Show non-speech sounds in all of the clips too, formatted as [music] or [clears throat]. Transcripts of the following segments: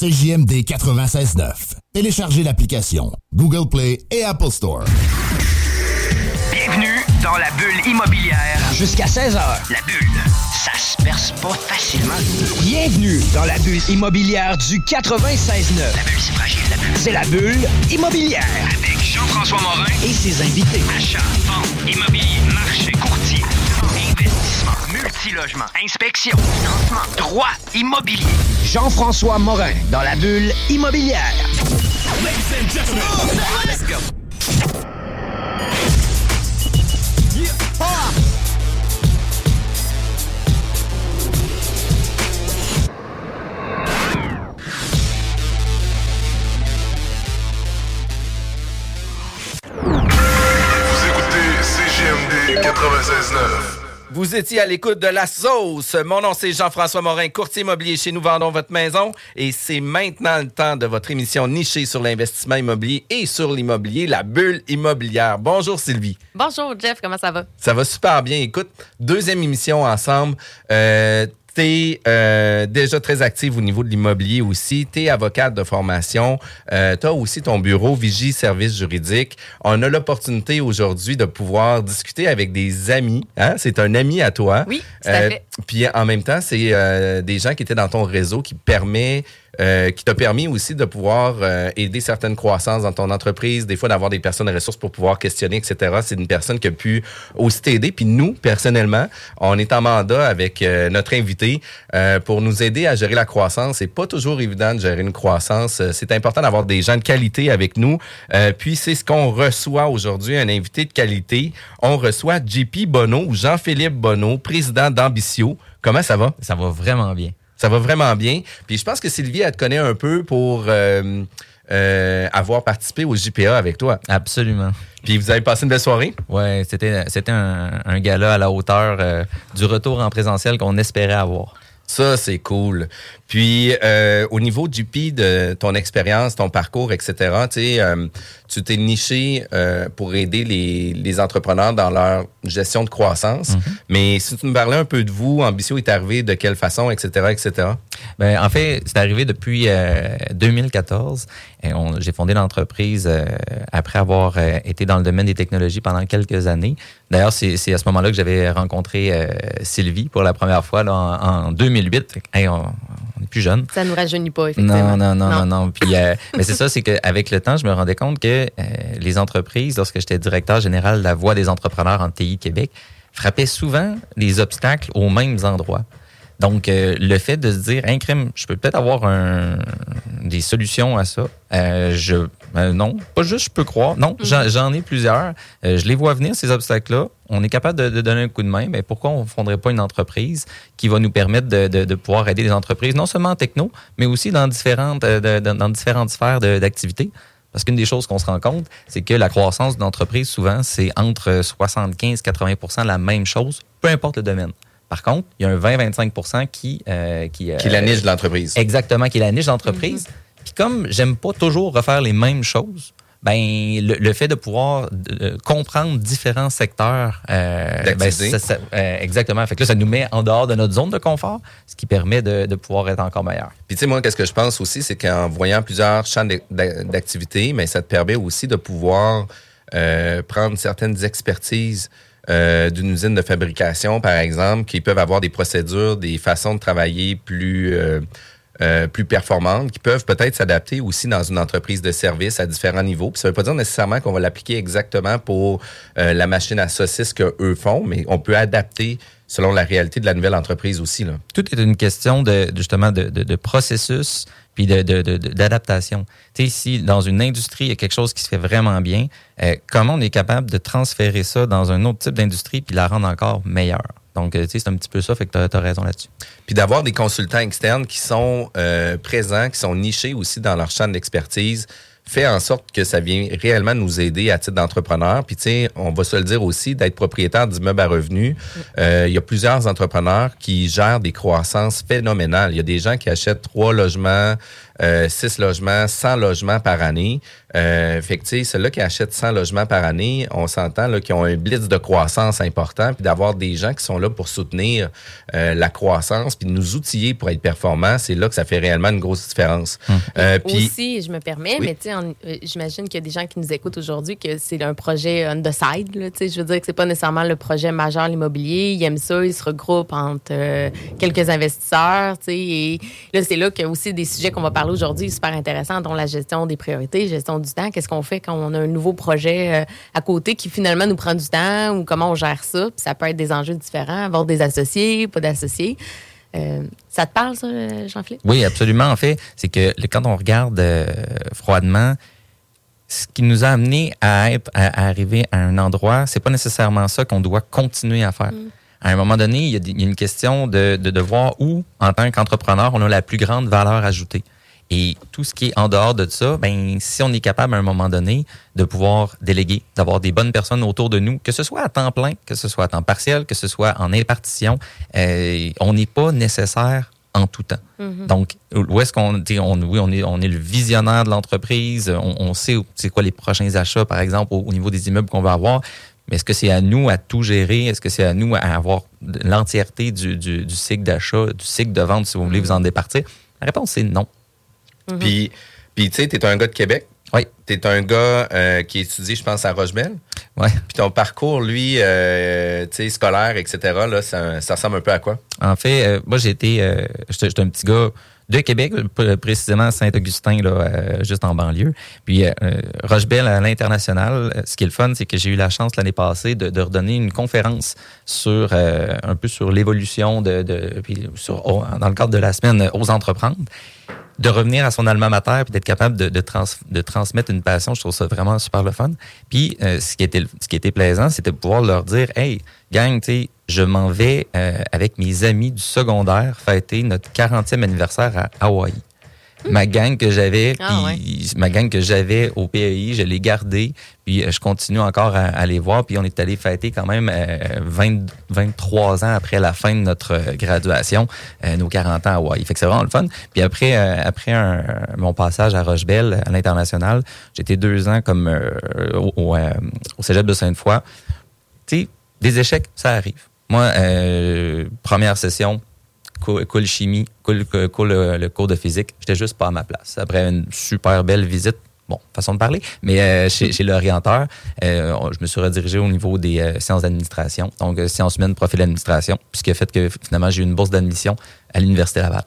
CJMD 96.9. Téléchargez l'application Google Play et Apple Store. Bienvenue dans la bulle immobilière. Jusqu'à 16h. La bulle, ça se perce pas facilement. Bienvenue dans la bulle immobilière du 96.9. La bulle, c'est fragile, la bulle. C'est la bulle immobilière. Avec Jean-François Morin. Et ses invités. Achat, vente, immobilier, marché, inspection, financement, droit, immobilier. Jean-François Morin dans la bulle immobilière. Let's go. Vous écoutez CGMD 96.9. Vous étiez à l'écoute de La Sauce. Mon nom, c'est Jean-François Morin, courtier immobilier chez Nous Vendons Votre Maison. Et c'est maintenant le temps de votre émission nichée sur l'investissement immobilier et sur l'immobilier, la bulle immobilière. Bonjour Sylvie. Bonjour Jeff, comment ça va? Ça va super bien. Écoute, deuxième émission ensemble. Euh, T'es euh, déjà très active au niveau de l'immobilier aussi. T'es avocate de formation. Euh, T'as aussi ton bureau Vigie Service Juridique. On a l'opportunité aujourd'hui de pouvoir discuter avec des amis. Hein? C'est un ami à toi. Oui, à fait. Puis en même temps, c'est euh, des gens qui étaient dans ton réseau qui permet euh, qui t'a permis aussi de pouvoir euh, aider certaines croissances dans ton entreprise, des fois d'avoir des personnes ressources pour pouvoir questionner, etc. C'est une personne qui a pu aussi t'aider. Puis nous, personnellement, on est en mandat avec euh, notre invité euh, pour nous aider à gérer la croissance. C'est pas toujours évident de gérer une croissance. Euh, C'est important d'avoir des gens de qualité avec nous. Euh, puis c'est ce qu'on reçoit aujourd'hui, un invité de qualité. On reçoit JP Bonneau, ou Jean-Philippe Bonneau, président d'Ambitio. Comment ça va? Ça va vraiment bien. Ça va vraiment bien. Puis je pense que Sylvie, elle te connaît un peu pour euh, euh, avoir participé au JPA avec toi. Absolument. Puis vous avez passé une belle soirée? Ouais, c'était c'était un, un gala à la hauteur euh, du retour en présentiel qu'on espérait avoir. Ça, c'est cool. Puis, euh, au niveau du P de ton expérience, ton parcours, etc., tu sais, euh, tu t'es niché euh, pour aider les, les entrepreneurs dans leur gestion de croissance. Mais si tu me parlais un peu de vous, Ambitio est arrivé de quelle façon, etc., etc. Ben, en fait, c'est arrivé depuis euh, 2014. Et on- J'ai fondé l'entreprise euh, après avoir euh, été dans le domaine des technologies pendant quelques années. D'ailleurs, c'est c'est à ce moment-là que j'avais rencontré euh, Sylvie pour la première fois là, en, en 2008. Hey, on, on est plus jeune. Ça nous rajeunit pas, effectivement. Non, non, non, non, non. Puis, euh, [laughs] mais c'est ça, c'est qu'avec le temps, je me rendais compte que euh, les entreprises, lorsque j'étais directeur général de la Voix des entrepreneurs en TI Québec, frappaient souvent les obstacles aux mêmes endroits. Donc, euh, le fait de se dire, un crime, je peux peut-être avoir un, des solutions à ça. Euh, je, euh, non, pas juste je peux croire. Non, j'en j'en ai plusieurs. Je les vois venir, ces obstacles-là. On est capable de, de donner un coup de main. Mais pourquoi on ne fonderait pas une entreprise qui va nous permettre de, de, de pouvoir aider les entreprises, non seulement en techno, mais aussi dans différentes, euh, de- de- dans différentes sphères de- d'activité? Parce qu'une des choses qu'on se rend compte, c'est que la croissance d'une entreprise, souvent, c'est entre 75-80% la même chose, peu importe le domaine. Par contre, il y a un 20-25 qui... euh, qui, Qui est la niche de l'entreprise. Exactement, qui est la niche d'entreprise. Puis comme j'aime pas toujours refaire les mêmes choses, ben le, le fait de pouvoir euh, comprendre différents secteurs, euh, ben, D'activité. ça- ça- euh, exactement. Fait que là, ça nous met en dehors de notre zone de confort, ce qui permet de, de pouvoir être encore meilleur. Puis tu sais, moi, qu'est-ce que je pense aussi, c'est qu'en voyant plusieurs champs d'ac- d'ac- d'activité, mais ça te permet aussi de pouvoir euh, prendre certaines expertises d'une usine de fabrication, par exemple, qui peuvent avoir des procédures, des façons de travailler plus euh, plus performantes, qui peuvent peut-être s'adapter aussi dans une entreprise de service à différents niveaux. Puis ça veut pas dire nécessairement qu'on va l'appliquer exactement pour euh, la machine à saucisses que eux font, mais on peut adapter selon la réalité de la nouvelle entreprise aussi. Là. Tout est une question de- justement de, de- de processus puis de- de- de- d'adaptation. Ici, dans une industrie, il y a quelque chose qui se fait vraiment bien. euh, comment on est capable de transférer ça dans un autre type d'industrie puis la rendre encore meilleure? Donc, euh, tu sais, c'est un petit peu ça, fait que tu as, raison là-dessus. Puis d'avoir des consultants externes qui sont euh, présents, qui sont nichés aussi dans leur champ d'expertise, fait en sorte que ça vient réellement nous aider à titre d'entrepreneur. Puis, tu sais, on va se le dire aussi, d'être propriétaire d'immeubles à revenus. Euh, il y a plusieurs entrepreneurs qui gèrent des croissances phénoménales. Il y a des gens qui achètent trois logements, euh, six logements, 100 logements par année. Euh, fait que, tu sais, ceux-là qui achètent 100 logements par année, on s'entend, là, qui ont un blitz de croissance important, puis d'avoir des gens qui sont là pour soutenir euh, la croissance, puis de nous outiller pour être performants, c'est là que ça fait réellement une grosse différence. Euh, puis, Aussi, je me permets, Oui. mais tu sais, en- euh, j'imagine qu'il y a des gens qui nous écoutent aujourd'hui que c'est un projet on the side. Là, tu sais, je veux dire que c'est pas nécessairement le projet majeur l'immobilier. Ils aiment ça, ils se regroupent entre euh, quelques investisseurs. tu sais, Et là, c'est là qu'il y a aussi des sujets qu'on va parler aujourd'hui super intéressants, dont la gestion des priorités, gestion du temps. Qu'est-ce qu'on fait quand on a un nouveau projet euh, à côté qui finalement nous prend du temps ou comment on gère ça? Puis ça peut être des enjeux différents, avoir des associés, pas d'associés. Euh, ça te parle, ça, Jean-Philippe? Oui, absolument. En fait, c'est que quand on regarde euh, froidement, ce qui nous a amené à, être, à, à arriver à un endroit, c'est pas nécessairement ça qu'on doit continuer à faire. À un moment donné, il y a, des- il y a une question de, de, de voir où, en tant qu'entrepreneur, on a la plus grande valeur ajoutée. Et tout ce qui est en dehors de ça, ben, si on est capable à un moment donné de pouvoir déléguer, d'avoir des bonnes personnes autour de nous, que ce soit à temps plein, que ce soit à temps partiel, que ce soit en impartition, euh, on n'est pas nécessaire en tout temps. Donc, où est-ce qu'on on, oui, on est, on est le visionnaire de l'entreprise, on, on sait c'est quoi les prochains achats, par exemple, au, au niveau des immeubles qu'on va avoir. Mais est-ce que c'est à nous à tout gérer? Est-ce que c'est à nous à avoir l'entièreté du, du, du cycle d'achat, du cycle de vente, si vous voulez vous en départir? La réponse, c'est non. Puis, puis tu sais, tu es un gars de Québec. Oui. Tu es un gars euh, qui étudie, je pense, à Rochebelle. Ouais. Puis ton parcours, lui, euh, tu sais, scolaire, etc., là, ça, ça ressemble un peu à quoi? En fait, euh, moi, j'ai été. euh, j'étais un petit gars de Québec, précisément Saint-Augustin, là, euh, juste en banlieue. Puis, euh, euh, Rochebelle à l'international, ce qui est le fun, c'est que j'ai eu la chance l'année passée de, redonner une conférence sur un peu sur l'évolution de, de puis sur, dans le cadre de la semaine aux entreprendre de revenir à son alma mater puis d'être capable de, trans- de transmettre une passion, je trouve ça vraiment super le fun. Puis ce qui était ce qui était plaisant, c'était de pouvoir leur dire hey gang, tu je m'en vais euh, avec mes amis du secondaire fêter notre 40e anniversaire à Hawaï. Ma gang que j'avais, Ah, ma gang que j'avais au PEI, je l'ai gardée, puis euh, je continue encore à, à les voir, puis on est allé fêter quand même euh, 20 23 ans après la fin de notre euh, graduation, euh, nos 40 ans à Hawaï. Fait que c'est vraiment le fun. Puis après, euh, après un- mon passage à Rochebelle, à l'international, j'étais deux ans comme euh, au, au, euh, au cégep de Sainte-Foy. Tu sais, des échecs, ça arrive. Moi, euh, première session, cool, chimie, cool, cool le, le cours de physique, j'étais juste pas à ma place. Après une super belle visite, bon, façon de parler, mais euh, chez, l'orienteur, euh, je me suis redirigé au niveau des euh, sciences d'administration, donc euh, sciences humaines, profil d'administration, ce qui a fait que finalement j'ai eu une bourse d'admission à l'Université Laval.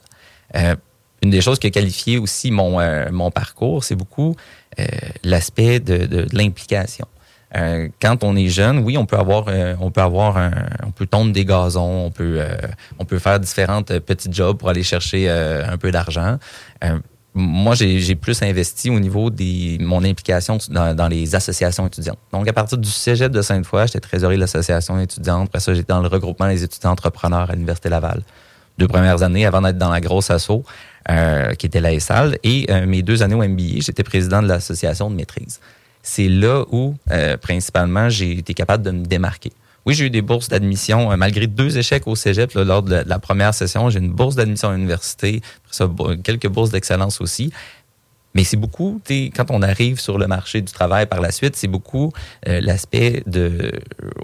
Euh, une des choses qui a qualifié aussi mon, euh, mon parcours, c'est beaucoup euh, l'aspect de l'implication. Euh, quand on est jeune, oui, on peut avoir, euh, on peut avoir, un, on peut tondre des gazons, on peut, euh, on peut faire différentes euh, petits jobs pour aller chercher euh, un peu d'argent. Euh, moi, j'ai plus investi au niveau de mon implication dans, dans les associations étudiantes. Donc, à partir du cégep de Sainte-Foy, j'étais trésorier de l'association étudiante. Après ça, j'étais dans le regroupement des étudiants entrepreneurs à l'Université Laval. Deux premières années avant d'être dans la grosse asso, qui était la ESAL. Et mes deux années au MBA, j'étais président de l'association de maîtrise. C'est là où, euh, principalement, j'ai été capable de me démarquer. Oui, j'ai eu des bourses d'admission, euh, malgré deux échecs au cégep lors de la, première session. J'ai une bourse d'admission à l'université, quelques bourses d'excellence aussi. Mais c'est beaucoup, quand on arrive sur le marché du travail par la suite, c'est beaucoup euh, l'aspect de,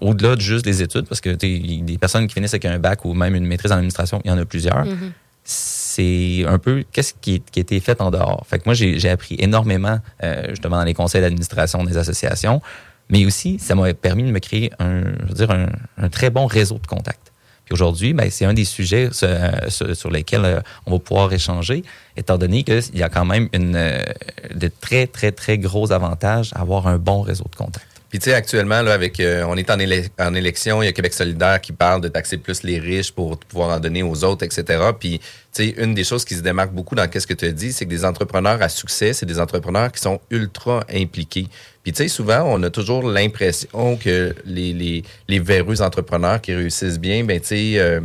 au-delà de juste des études, parce que des personnes qui finissent avec un bac ou même une maîtrise en administration, il y en a plusieurs. C'est un peu qu'est-ce qui, a été fait en dehors. Fait moi, j'ai appris énormément, euh, justement, dans les conseils d'administration des associations, mais aussi, ça m'a permis de me créer un, je veux dire, un, très bon réseau de contacts. Puis aujourd'hui, ben, c'est un des sujets sur, sur lesquels euh, on va pouvoir échanger, étant donné qu'il y a quand même une, euh, de très, très, très gros avantages à avoir un bon réseau de contacts. Puis tu sais, actuellement, là, avec, euh, on est en, élec- en élection, il y a Québec solidaire qui parle de taxer plus les riches pour pouvoir en donner aux autres, etc. Puis, tu sais, une des choses qui se démarque beaucoup dans ce que tu as dit, c'est que des entrepreneurs à succès, c'est des entrepreneurs qui sont ultra impliqués. Puis, tu sais, souvent, on a toujours l'impression que les, les, les véreux entrepreneurs qui réussissent bien, ben tu sais... euh,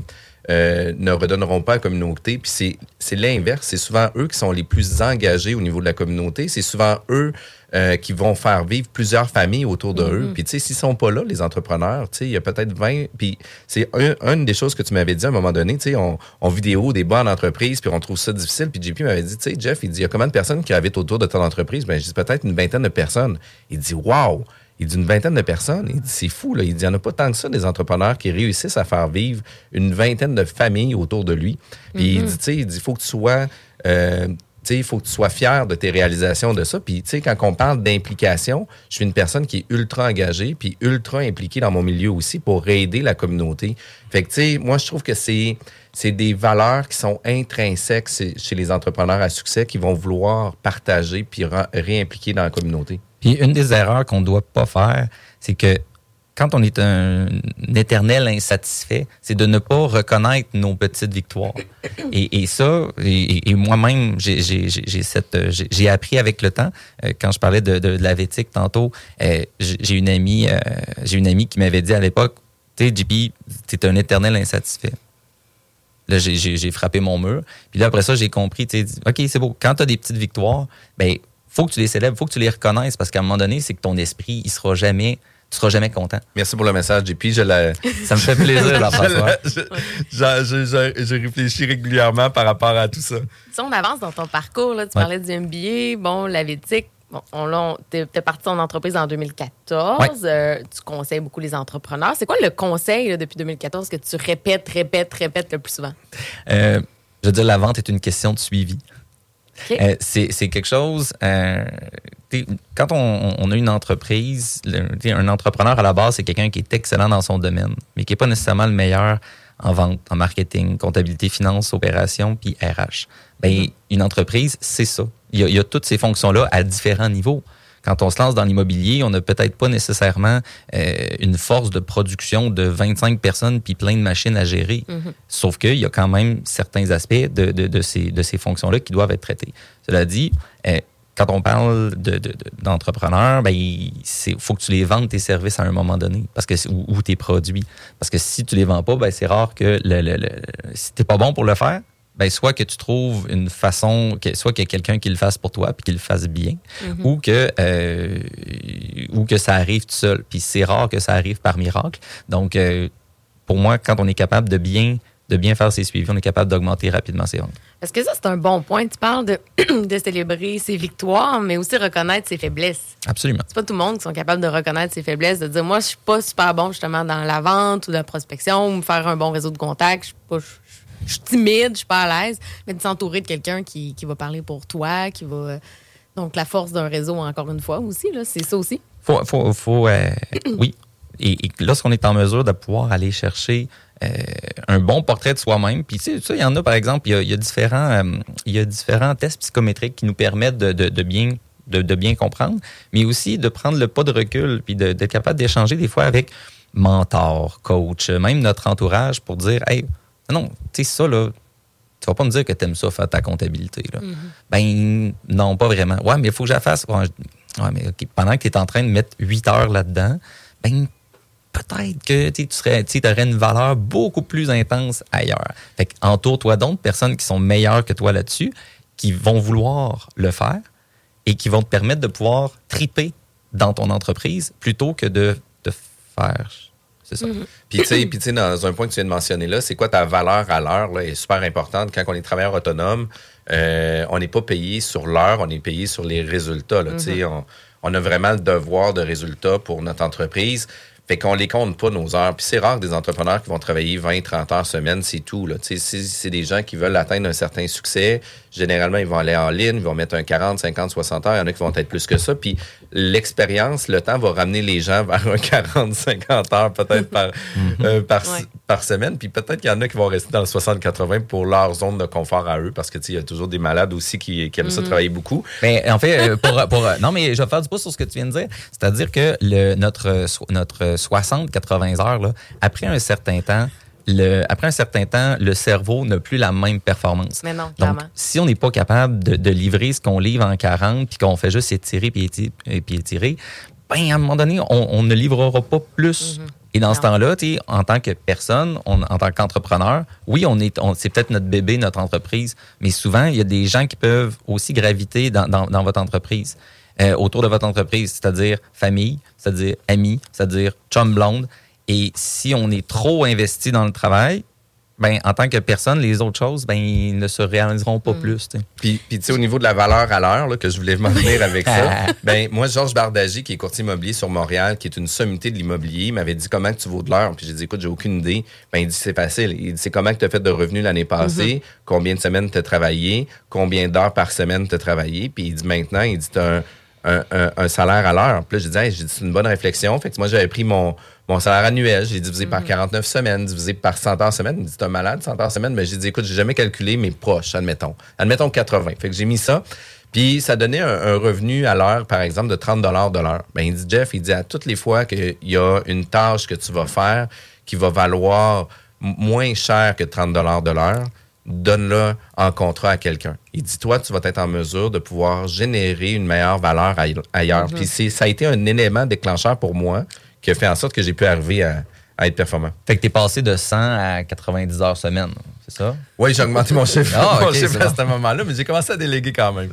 euh, ne redonneront pas à la communauté. Puis c'est, l'inverse. C'est souvent eux qui sont les plus engagés au niveau de la communauté. C'est souvent eux euh, qui vont faire vivre plusieurs familles autour de eux. Puis tu sais, s'ils sont pas là, les entrepreneurs, tu sais, il y a peut-être 20... Puis c'est un, une des choses que tu m'avais dit à un moment donné, tu sais, on, on vit des hauts, des bas en entreprise, puis on trouve ça difficile. Puis JP m'avait dit, tu sais, Jeff, il dit, il y a combien de personnes qui habitent autour de ton entreprise? Ben, je dis peut-être une vingtaine de personnes. Il dit, wow! Il dit une vingtaine de personnes. Il dit, c'est fou, là. Il dit, il n'y en a pas tant que ça des entrepreneurs qui réussissent à faire vivre une vingtaine de familles autour de lui. Puis il dit, tu sais, il dit, faut que tu sois, euh, tu sais, il faut que tu sois fier de tes réalisations de ça. Puis, tu sais, quand on parle d'implication, je suis une personne qui est ultra engagée puis ultra impliquée dans mon milieu aussi pour aider la communauté. Fait que, tu sais, moi, je trouve que c'est, c'est des valeurs qui sont intrinsèques chez les entrepreneurs à succès qui vont vouloir partager puis réimpliquer dans la communauté. Puis une des erreurs qu'on ne doit pas faire, c'est que quand on est un, un éternel insatisfait, c'est de ne pas reconnaître nos petites victoires. [coughs] Et, et ça, et, et moi-même, j'ai- appris avec le temps. Euh, Quand je parlais de, de, de la vétique tantôt, euh, j'ai une amie, euh, j'ai une amie qui m'avait dit à l'époque, tu sais, JP, t'es un éternel insatisfait. Là, j'ai frappé mon mur. Puis là, après ça, j'ai compris, tu sais, OK, c'est beau. Quand tu as des petites victoires, ben faut que tu les célèbres, faut que tu les reconnaisses parce qu'à un moment donné, c'est que ton esprit, il sera jamais, tu seras jamais content. Merci pour le message, JP. Je la, [laughs] Ça me fait plaisir, [laughs] je, je, je, je- je réfléchis régulièrement par rapport à tout ça. Si on avance dans ton parcours, là, tu Ouais. parlais du MBA, bon, la Vétique, bon, on, l'a- t'es, t'es parti en entreprise en 2014. euh, tu conseilles beaucoup les entrepreneurs. C'est quoi le conseil là, depuis 2014 que tu répètes, répètes, répètes le plus souvent? Euh, je veux dire, la vente est une question de suivi. Euh, c'est quelque chose. euh, quand on, on a une entreprise, le- un entrepreneur à la base, c'est quelqu'un qui est excellent dans son domaine, mais qui n'est pas nécessairement le meilleur en vente, en marketing, comptabilité, finance, opération, puis RH. Ben, Une entreprise, c'est ça. Il y, a, il y a toutes ces fonctions-là à différents niveaux. Quand on se lance dans l'immobilier, on n'a peut-être pas nécessairement euh, une force de production de 25 personnes puis plein de machines à gérer. Sauf qu'il y a quand même certains aspects de, de, de ces, de ces fonctions-là qui doivent être traités. Cela dit, euh, quand on parle de, de- de- d'entrepreneurs, ben, il faut que tu les vendes tes services à un moment donné parce que, c'est- ou, ou tes produits. Parce que si tu les vends pas, ben, c'est rare que le, le, le- si t'es pas bon pour le faire, ben, soit que tu trouves une façon, que, soit qu'il y a quelqu'un qui le fasse pour toi puis qu'il le fasse bien, ou que euh, ou que ça arrive tout seul. Puis c'est rare que ça arrive par miracle. Donc, euh, pour moi, quand on est capable de bien de bien faire ses suivis, on est capable d'augmenter rapidement ses ventes. Est-ce que ça, c'est un bon point? Tu parles de, [clears throat] de célébrer ses victoires, mais aussi reconnaître ses faiblesses. Absolument. C'est pas tout le monde qui sont capables de reconnaître ses faiblesses, de dire moi je suis pas super bon justement dans la vente ou la prospection ou me faire un bon réseau de contacts, je suis pas je- suis timide, je suis pas à l'aise, mais de s'entourer de quelqu'un qui, qui va parler pour toi, qui va donc la force d'un réseau encore une fois aussi c'est ça aussi. Faut, faut, faut, euh, [coughs] oui. Et, lorsqu'on est en mesure de pouvoir aller chercher euh, un bon portrait de soi-même, puis tu sais, il y en a par exemple, il y a, différents, euh, y a différents tests psychométriques qui nous permettent de, de, bien de, de bien comprendre, mais aussi de prendre le pas de recul, puis d'être capable d'échanger des fois avec mentor, coach, même notre entourage pour dire, hey, non, tu sais ça là, tu vas pas me dire que tu aimes ça faire ta comptabilité. Là. Ben non, pas vraiment. Ouais, mais il faut que je la fasse. Ouais, mais pendant que tu es en train de mettre 8 heures là-dedans, ben peut-être que tu serais, tu aurais une valeur beaucoup plus intense ailleurs. Fait que entoure-toi d'autres personnes qui sont meilleures que toi là-dessus, qui vont vouloir le faire et qui vont te permettre de pouvoir triper dans ton entreprise plutôt que de, de faire. C'est ça. Sais, puis, tu sais, dans un point que tu viens de mentionner là, c'est quoi ta valeur à l'heure, là, est super importante. Quand on est travailleur autonome, euh, on n'est pas payé sur l'heure, on est payé sur les résultats, là. Sais, on, on a vraiment le devoir de résultats pour notre entreprise. Fait qu'on les compte pas, nos heures. Puis c'est rare des entrepreneurs qui vont travailler 20, 30 heures semaine, c'est tout, là. C'est des gens qui veulent atteindre un certain succès, généralement, ils vont aller en ligne, ils vont mettre un 40, 50, 60 heures. Il y en a qui vont être plus que ça. Puis l'expérience, le temps va ramener les gens vers un [laughs] 40, 50 heures peut-être par, [laughs] euh, par, Ouais. par semaine. Puis peut-être qu'il y en a qui vont rester dans le 60-80 pour leur zone de confort à eux parce que, tu sais, il y a toujours des malades aussi qui, qui aiment ça travailler beaucoup. Mais en fait, euh, pour, pour- non, mais je vais faire du pouce sur ce que tu viens de dire. C'est-à-dire que le, notre, euh, notre 60-80 heures, là, après un certain temps, le, après un certain temps, le cerveau n'a plus la même performance. Mais non, Donc, clairement. si on n'est pas capable de, de livrer ce qu'on livre en 40 puis qu'on fait juste étirer puis étirer, puis étirer, ben, à un moment donné, on, on ne livrera pas plus Et dans ce temps-là, tu sais, en tant que personne, on- en tant qu'entrepreneur, oui, on est, on- c'est peut-être notre bébé, notre entreprise, mais souvent, il y a des gens qui peuvent aussi graviter dans, dans- dans votre entreprise, euh, autour de votre entreprise, c'est-à-dire famille, c'est-à-dire amis, c'est-à-dire chum blonde. Et si on est trop investi dans le travail, ben, en tant que personne, les autres choses, ben, ils ne se réaliseront pas plus. tu sais. Puis, puis tu sais, au niveau de la valeur à l'heure, là, que je voulais m'en venir avec ça, [laughs] ben moi, Georges Bardagy, qui est courtier immobilier sur Montréal, qui est une sommité de l'immobilier, il m'avait dit comment que tu vaux de l'heure. Puis j'ai dit, écoute, j'ai aucune idée. Ben, il dit, c'est facile. Il dit, c'est comment que tu as fait de revenus l'année passée, combien de semaines tu as travaillé, combien d'heures par semaine tu as travaillé. Puis il dit, maintenant, il dit, tu as un, un, un- un salaire à l'heure. Puis là, j'ai dit, Hey, j'ai dit, c'est une bonne réflexion. Fait que moi, j'avais pris mon, mon salaire annuel, j'ai divisé par 49 semaines, divisé par 100 heures semaine. Il me dit, t'es un malade, 100 heures semaine. Mais j'ai dit, écoute, j'ai jamais calculé mes proches, admettons. Admettons 80. Fait que j'ai mis ça. Puis ça donnait un, un revenu à l'heure, par exemple, de 30 de l'heure. Ben, il dit, Jeff, il dit, à toutes les fois qu'il y a une tâche que tu vas faire qui va valoir moins cher que 30 de l'heure, donne-le en contrat à quelqu'un. Il dit, toi, tu vas être en mesure de pouvoir générer une meilleure valeur aille- ailleurs. Puis c'est- ça a été un élément déclencheur pour moi qui a fait en sorte que j'ai pu arriver à, à être performant. Fait que tu es passé de 100 à 90 heures semaine, c'est ça? Oui, j'ai augmenté mon chiffre, Ah, [laughs] mon chiffre à bon. ce moment-là, mais j'ai commencé à déléguer quand même.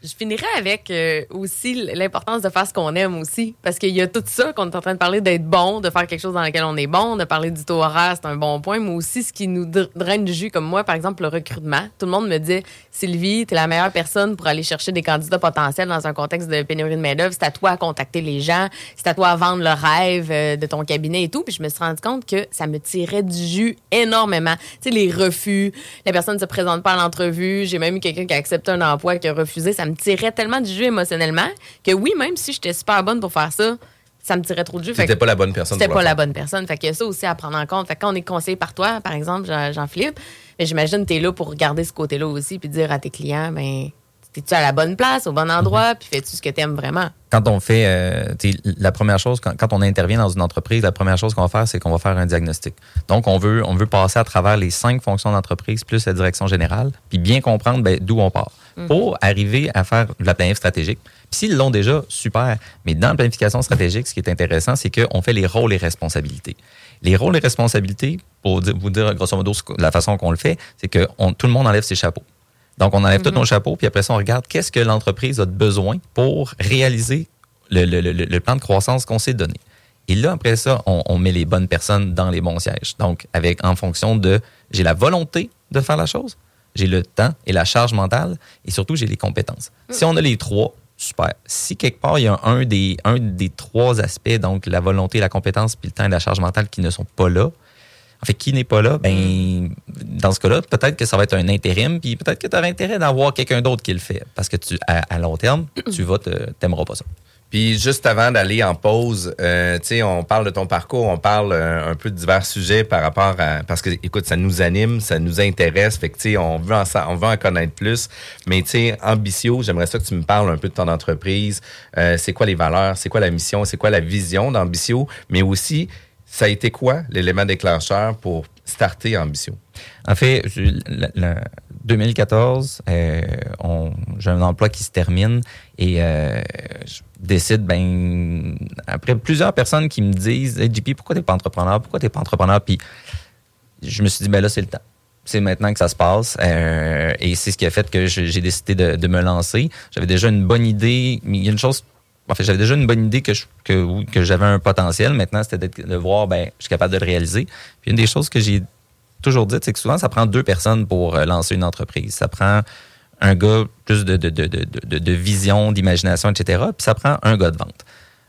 Je finirais avec euh, aussi l'importance de faire ce qu'on aime aussi. Parce qu'il y a tout ça qu'on est en train de parler d'être bon, de faire quelque chose dans lequel on est bon, de parler du taux horaire, c'est un bon point, mais aussi ce qui nous dr- draine du jus, comme moi, par exemple, le recrutement. Tout le monde me dit Sylvie, tu es la meilleure personne pour aller chercher des candidats potentiels dans un contexte de pénurie de main-d'œuvre. C'est à toi à contacter les gens, c'est à toi à vendre le rêve euh, de ton cabinet et tout. Puis je me suis rendu compte que ça me tirait du jus énormément. Tu sais, les refus, la personne ne se présente pas à l'entrevue. J'ai même eu quelqu'un qui a accepté un emploi et qui a refusé. Me tirait tellement du jus émotionnellement que oui, même si j'étais super bonne pour faire ça, ça me tirait trop de jus. Fait C'était que pas la bonne personne. C'était pas la bonne personne. Fait qu'il y a ça aussi à prendre en compte. Fait que quand on est conseillé par toi, par exemple, Jean- Jean-Philippe, mais j'imagine que tu es là pour regarder ce côté-là aussi puis dire à tes clients, ben, es-tu à la bonne place, au bon endroit, puis fais-tu ce que tu aimes vraiment? quand on fait, euh, la première chose, quand, quand on intervient dans une entreprise, la première chose qu'on va faire, c'est qu'on va faire un diagnostic. Donc, on veut, on veut passer à travers les cinq fonctions d'entreprise plus la direction générale, puis bien comprendre ben, d'où on part pour arriver à faire de la planif stratégique. Puis s'ils l'ont déjà, super. Mais dans la planification stratégique, ce qui est intéressant, c'est qu'on fait les rôles et responsabilités. Les rôles et responsabilités, pour vous dire grosso modo la façon qu'on le fait, c'est que on- tout le monde enlève ses chapeaux. Donc, on enlève tous nos chapeaux, puis après ça, on regarde qu'est-ce que l'entreprise a de besoin pour réaliser le, le- le- le plan de croissance qu'on s'est donné. Et là, après ça, on, on met les bonnes personnes dans les bons sièges. Donc, avec en fonction de j'ai la volonté de faire la chose, j'ai le temps et la charge mentale, et surtout, j'ai les compétences. Si on a les trois, super. Si quelque part, il y a un des, un des trois aspects, donc la volonté, la compétence, puis le temps et la charge mentale qui ne sont pas là, fait, qui n'est pas là, ben, dans ce cas-là, peut-être que ça va être un intérim, puis peut-être que tu auras intérêt d'avoir quelqu'un d'autre qui le fait. Parce que tu, à, à long terme, tu vas te, t'aimeras pas ça. Puis juste avant d'aller en pause, euh, tu sais, on parle de ton parcours, on parle euh, un peu de divers sujets par rapport à parce que écoute, ça nous anime, ça nous intéresse, fait que tu sais, on veut en on veut en connaître plus. Mais tu sais, Ambitio, j'aimerais ça que tu me parles un peu de ton entreprise. Euh, c'est quoi les valeurs, c'est quoi la mission, c'est quoi la vision d'Ambitio, mais aussi ça a été quoi l'élément déclencheur pour starter Ambitio? En fait, le, le 2014, euh, j'ai un emploi qui se termine et euh, je décide, ben, après plusieurs personnes qui me disent Hey, JP, pourquoi t'es pas entrepreneur? Pourquoi t'es pas entrepreneur Puis je me suis dit, ben là, c'est le temps. C'est maintenant que ça se passe. euh, et c'est ce qui a fait que j'ai décidé de, de me lancer. J'avais déjà une bonne idée. mais Il y a une chose. En fait, j'avais déjà une bonne idée que, je- que, j'avais un potentiel. Maintenant, c'était de voir, ben, je suis capable de le réaliser. Puis une des choses que j'ai toujours dites, c'est que souvent, ça prend deux personnes pour euh, lancer une entreprise. Ça prend un gars plus de, de, de, de, de- vision, d'imagination, etc. Puis ça prend un gars de vente.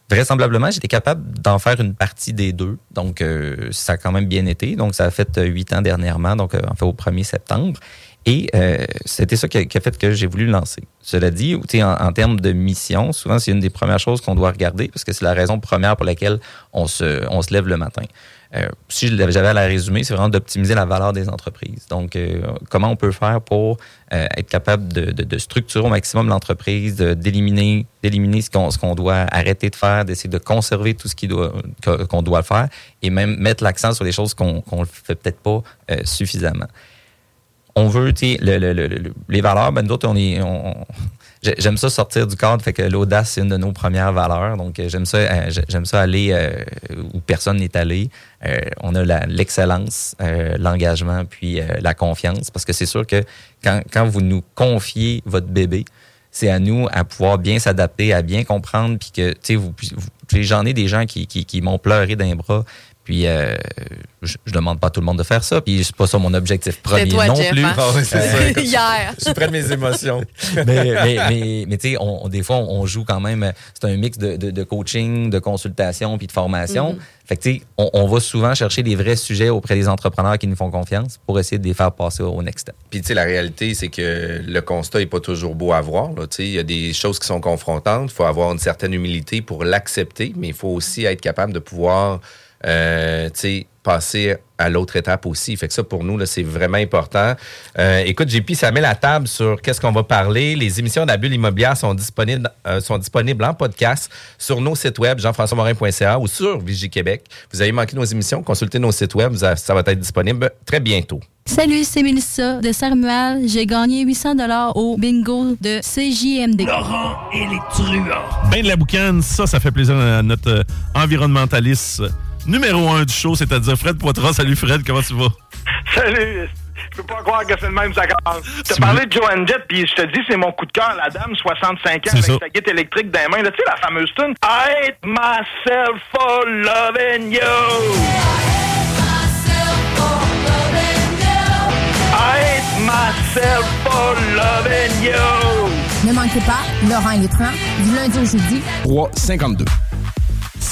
Vraisemblablement, j'étais capable d'en faire une partie des deux. Donc, euh, ça a quand même bien été. Donc, ça a fait euh, huit ans dernièrement, donc en fait au 1er septembre. Et euh, c'était ça qui a, fait que j'ai voulu le lancer. Cela dit, en, en termes de mission, souvent, c'est une des premières choses qu'on doit regarder parce que c'est la raison première pour laquelle on se, on se lève le matin. Euh, si j'avais à la résumer, c'est vraiment d'optimiser la valeur des entreprises. Donc, euh, comment on peut faire pour être capable de, structurer au maximum l'entreprise, d'éliminer, d'éliminer ce qu'on, ce qu'on doit arrêter de faire, d'essayer de conserver tout ce qui doit, qu'on doit faire et même mettre l'accent sur les choses qu'on ne fait peut-être pas suffisamment. On veut, tu sais, le- le- le- le- les valeurs, ben, nous autres, on est, [laughs] j'aime ça sortir du cadre, fait que l'audace, c'est une de nos premières valeurs. Donc, euh, j'aime ça, euh, j'ai- j'aime ça aller euh, où personne n'est allé. On a l'excellence, l'engagement, puis la confiance. Parce que c'est sûr que quand, vous nous confiez votre bébé, c'est à nous à pouvoir bien s'adapter, à bien comprendre, puis que, tu sais, j'en ai des gens qui m'ont pleuré d'un bras, puis euh, je, je demande pas à tout le monde de faire ça, puis c'est pas ça mon objectif premier toi, non Jeff, plus. hein? Ah oui, c'est ça. [laughs] Hier. Je suis près de mes émotions. [laughs] mais mais, mais, mais tu sais, on, on- des fois, on, on joue quand même. C'est un mix de, de, de coaching, de consultation puis de formation. Mhm. Fait que, tu sais, on, on va souvent chercher des vrais sujets auprès des entrepreneurs qui nous font confiance pour essayer de les faire passer au next step. Puis, tu sais, la réalité, c'est que le constat n'est pas toujours beau à voir. là. Tu sais, Il y a des choses qui sont confrontantes. Il faut avoir une certaine humilité pour l'accepter, mais il faut aussi être capable de pouvoir, euh, passer à l'autre étape aussi. Fait que ça, pour nous, là, c'est vraiment important. Euh, écoute, JP, ça met la table sur qu'est-ce qu'on va parler. Les émissions de la bulle immobilière sont disponibles, euh, sont disponibles en podcast sur nos sites web, jean-françois-morin.ca ou sur Vigie Québec. Vous avez manqué nos émissions, consultez nos sites web. Ça ça va être disponible très bientôt. Salut, c'est Mélissa de Saint-Romuald. J'ai gagné 800 dollars au bingo de CJMD. Ben de la boucane, ça, ça fait plaisir à notre environnementaliste numéro un du show, c'est-à-dire Fred Poitras. Salut Fred, comment tu vas? Salut! Je peux pas croire que c'est le même, ça commence. Tu parlé veux- de Joanne Jett, puis je te dis, c'est mon coup de cœur, la dame, 65 ans, avec ça. sa guitare électrique dans les mains. Là, Tu sais, la fameuse tune I hate myself for loving you. I hate myself for loving you. Ne manquez pas Laurent Létran, du lundi au jeudi. 352.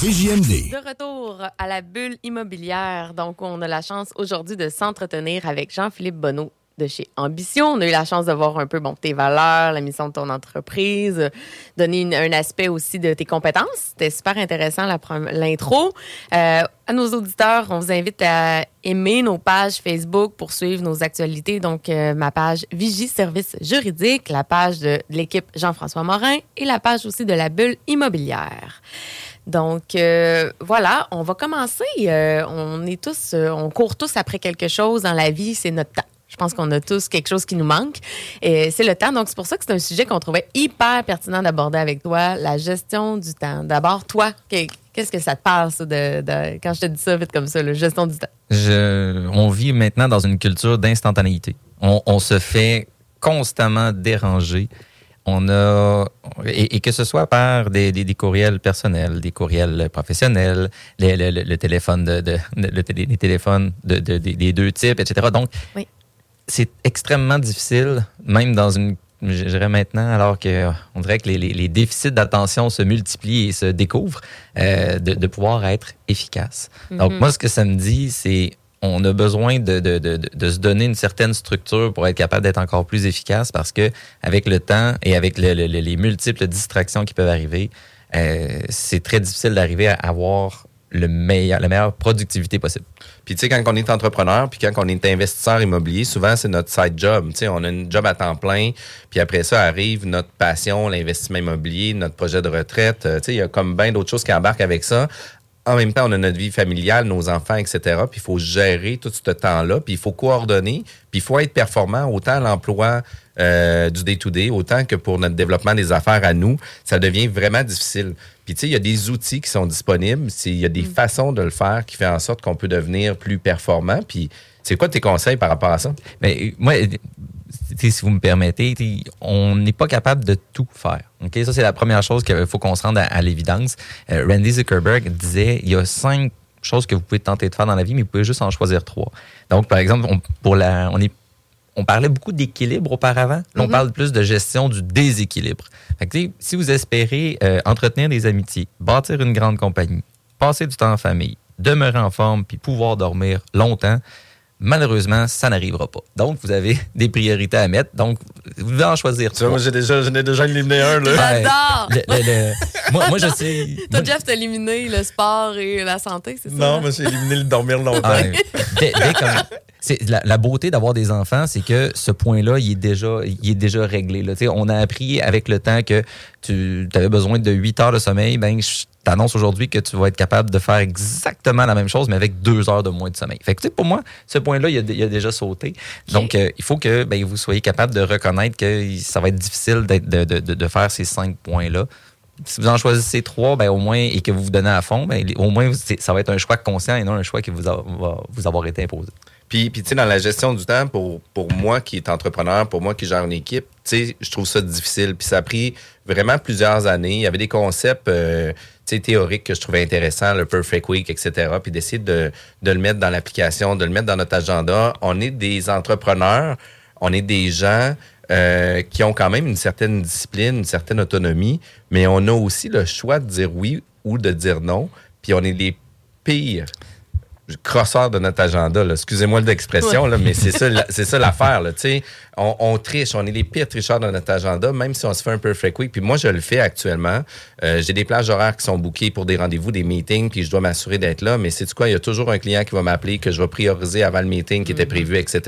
CJMD. De retour à la bulle immobilière. Donc, on a la chance aujourd'hui de s'entretenir avec Jean-Philippe Bonneau de chez Ambition. On a eu la chance de voir un peu bon, tes valeurs, la mission de ton entreprise, donner un aspect aussi de tes compétences. C'était super intéressant l'intro. Euh, à nos auditeurs, on vous invite à aimer nos pages Facebook pour suivre nos actualités. Donc, euh, ma page Vigie Service Juridique, la page de l'équipe Jean-François Morin et la page aussi de la bulle immobilière. Donc euh, voilà, on va commencer. Euh, on est tous, euh, on court tous après quelque chose dans la vie, c'est notre temps. Je pense qu'on a tous quelque chose qui nous manque. Et c'est le temps. Donc, c'est pour ça que c'est un sujet qu'on trouvait hyper pertinent d'aborder avec toi, la gestion du temps. D'abord, toi, que- qu'est-ce que ça te ça, de, quand je te dis ça vite comme ça, la gestion du temps? On vit maintenant dans une culture d'instantanéité. On, on se fait constamment déranger. On a et, et que ce soit par des, des, des courriels personnels, des courriels professionnels, les- le, téléphone de, de- le télé- les téléphones de, de- des- deux types, etc. Donc, Oui. c'est extrêmement difficile, même dans une je dirais maintenant, alors que on dirait que les, les- les déficits d'attention se multiplient et se découvrent, euh, de, de pouvoir être efficace. Donc, Mhm. moi, ce que ça me dit, c'est on a besoin de, se donner une certaine structure pour être capable d'être encore plus efficace parce que avec le temps et avec le- le- le- les multiples distractions qui peuvent arriver, euh, c'est très difficile d'arriver à avoir le meilleur, la meilleure productivité possible. Puis tu sais, quand on est entrepreneur, puis quand on est investisseur immobilier, souvent c'est notre side job. Tu sais, on a une job à temps plein, puis après ça arrive notre passion, l'investissement immobilier, notre projet de retraite. Euh, Tu sais, il y a comme bien d'autres choses qui embarquent avec ça. En même temps, on a notre vie familiale, nos enfants, etc. Puis il faut gérer tout ce temps-là, puis il faut coordonner, puis il faut être performant autant à l'emploi euh, du day-to-day, autant que pour notre développement des affaires à nous. Ça devient vraiment difficile. Puis tu sais, il y a des outils qui sont disponibles, il y a des façons de le faire qui fait en sorte qu'on peut devenir plus performant. Puis c'est quoi tes conseils par rapport à ça? Mais euh, moi, si vous me permettez, on n'est pas capable de tout faire. Ça, c'est la première chose qu'il faut qu'on se rende à, à l'évidence. Euh, Randy Zuckerberg disait il y a cinq choses que vous pouvez tenter de faire dans la vie, mais vous pouvez juste en choisir trois. Donc, par exemple, on, pour la, on est on parlait beaucoup d'équilibre auparavant. Là, on Mhm. parle plus de gestion du déséquilibre. Fait que, si vous espérez euh, entretenir des amitiés, bâtir une grande compagnie, passer du temps en famille, demeurer en forme, puis pouvoir dormir longtemps, malheureusement, ça n'arrivera pas. Donc, vous avez [laughs] des priorités à mettre. Donc, vous devez en choisir Tu vois, moi, j'ai déjà, j'en ai déjà éliminé un, là. Ouais. J'adore! Le- le- le- moi, moi, je sais. Toi, moi- Jeff, t'as éliminé le sport et la santé, c'est ça? Non, moi, j'ai éliminé le dormir longtemps. Ah, ouais. dès, dès comme- c'est la, la beauté d'avoir des enfants, c'est que ce point-là, il est déjà, il est déjà réglé. Là. On a appris avec le temps que tu avais besoin de 8 heures de sommeil. Ben, je t'annonce aujourd'hui que tu vas être capable de faire exactement la même chose, mais avec deux heures de moins de sommeil. Fait que, pour moi, ce point-là, il a, il a déjà sauté. Donc, euh, il faut que ben, vous soyez capable de reconnaître que ça va être difficile de, de- de- de faire ces cinq points-là. Si vous en choisissez trois, ben, au moins, et que vous vous donnez à fond, ben, au moins, ça va être un choix conscient et non un choix qui vous a- va vous avoir été imposé. Puis, puis tu sais, dans la gestion du temps, pour, pour moi qui est entrepreneur, pour moi qui gère une équipe, tu sais, je trouve ça difficile. Puis ça a pris vraiment plusieurs années. Il y avait des concepts euh, tu sais, théoriques que je trouvais intéressants, le Perfect Week, etc. Puis d'essayer de, de le mettre dans l'application, de le mettre dans notre agenda. On est des entrepreneurs, on est des gens euh, qui ont quand même une certaine discipline, une certaine autonomie, mais on a aussi le choix de dire oui ou de dire non. Puis on est les pires crosseurs de notre agenda. Excusez-moi l'expression, Ouais. mais c'est ça, la- c'est ça l'affaire. On, on triche, on est les pires tricheurs de notre agenda, même si on se fait un perfect week. Puis moi, je le fais actuellement. Euh, J'ai des plages horaires qui sont bookées pour des rendez-vous, des meetings, puis je dois m'assurer d'être là. Mais c'est quoi? Il y a toujours un client qui va m'appeler, que je vais prioriser avant le meeting qui était prévu, etc.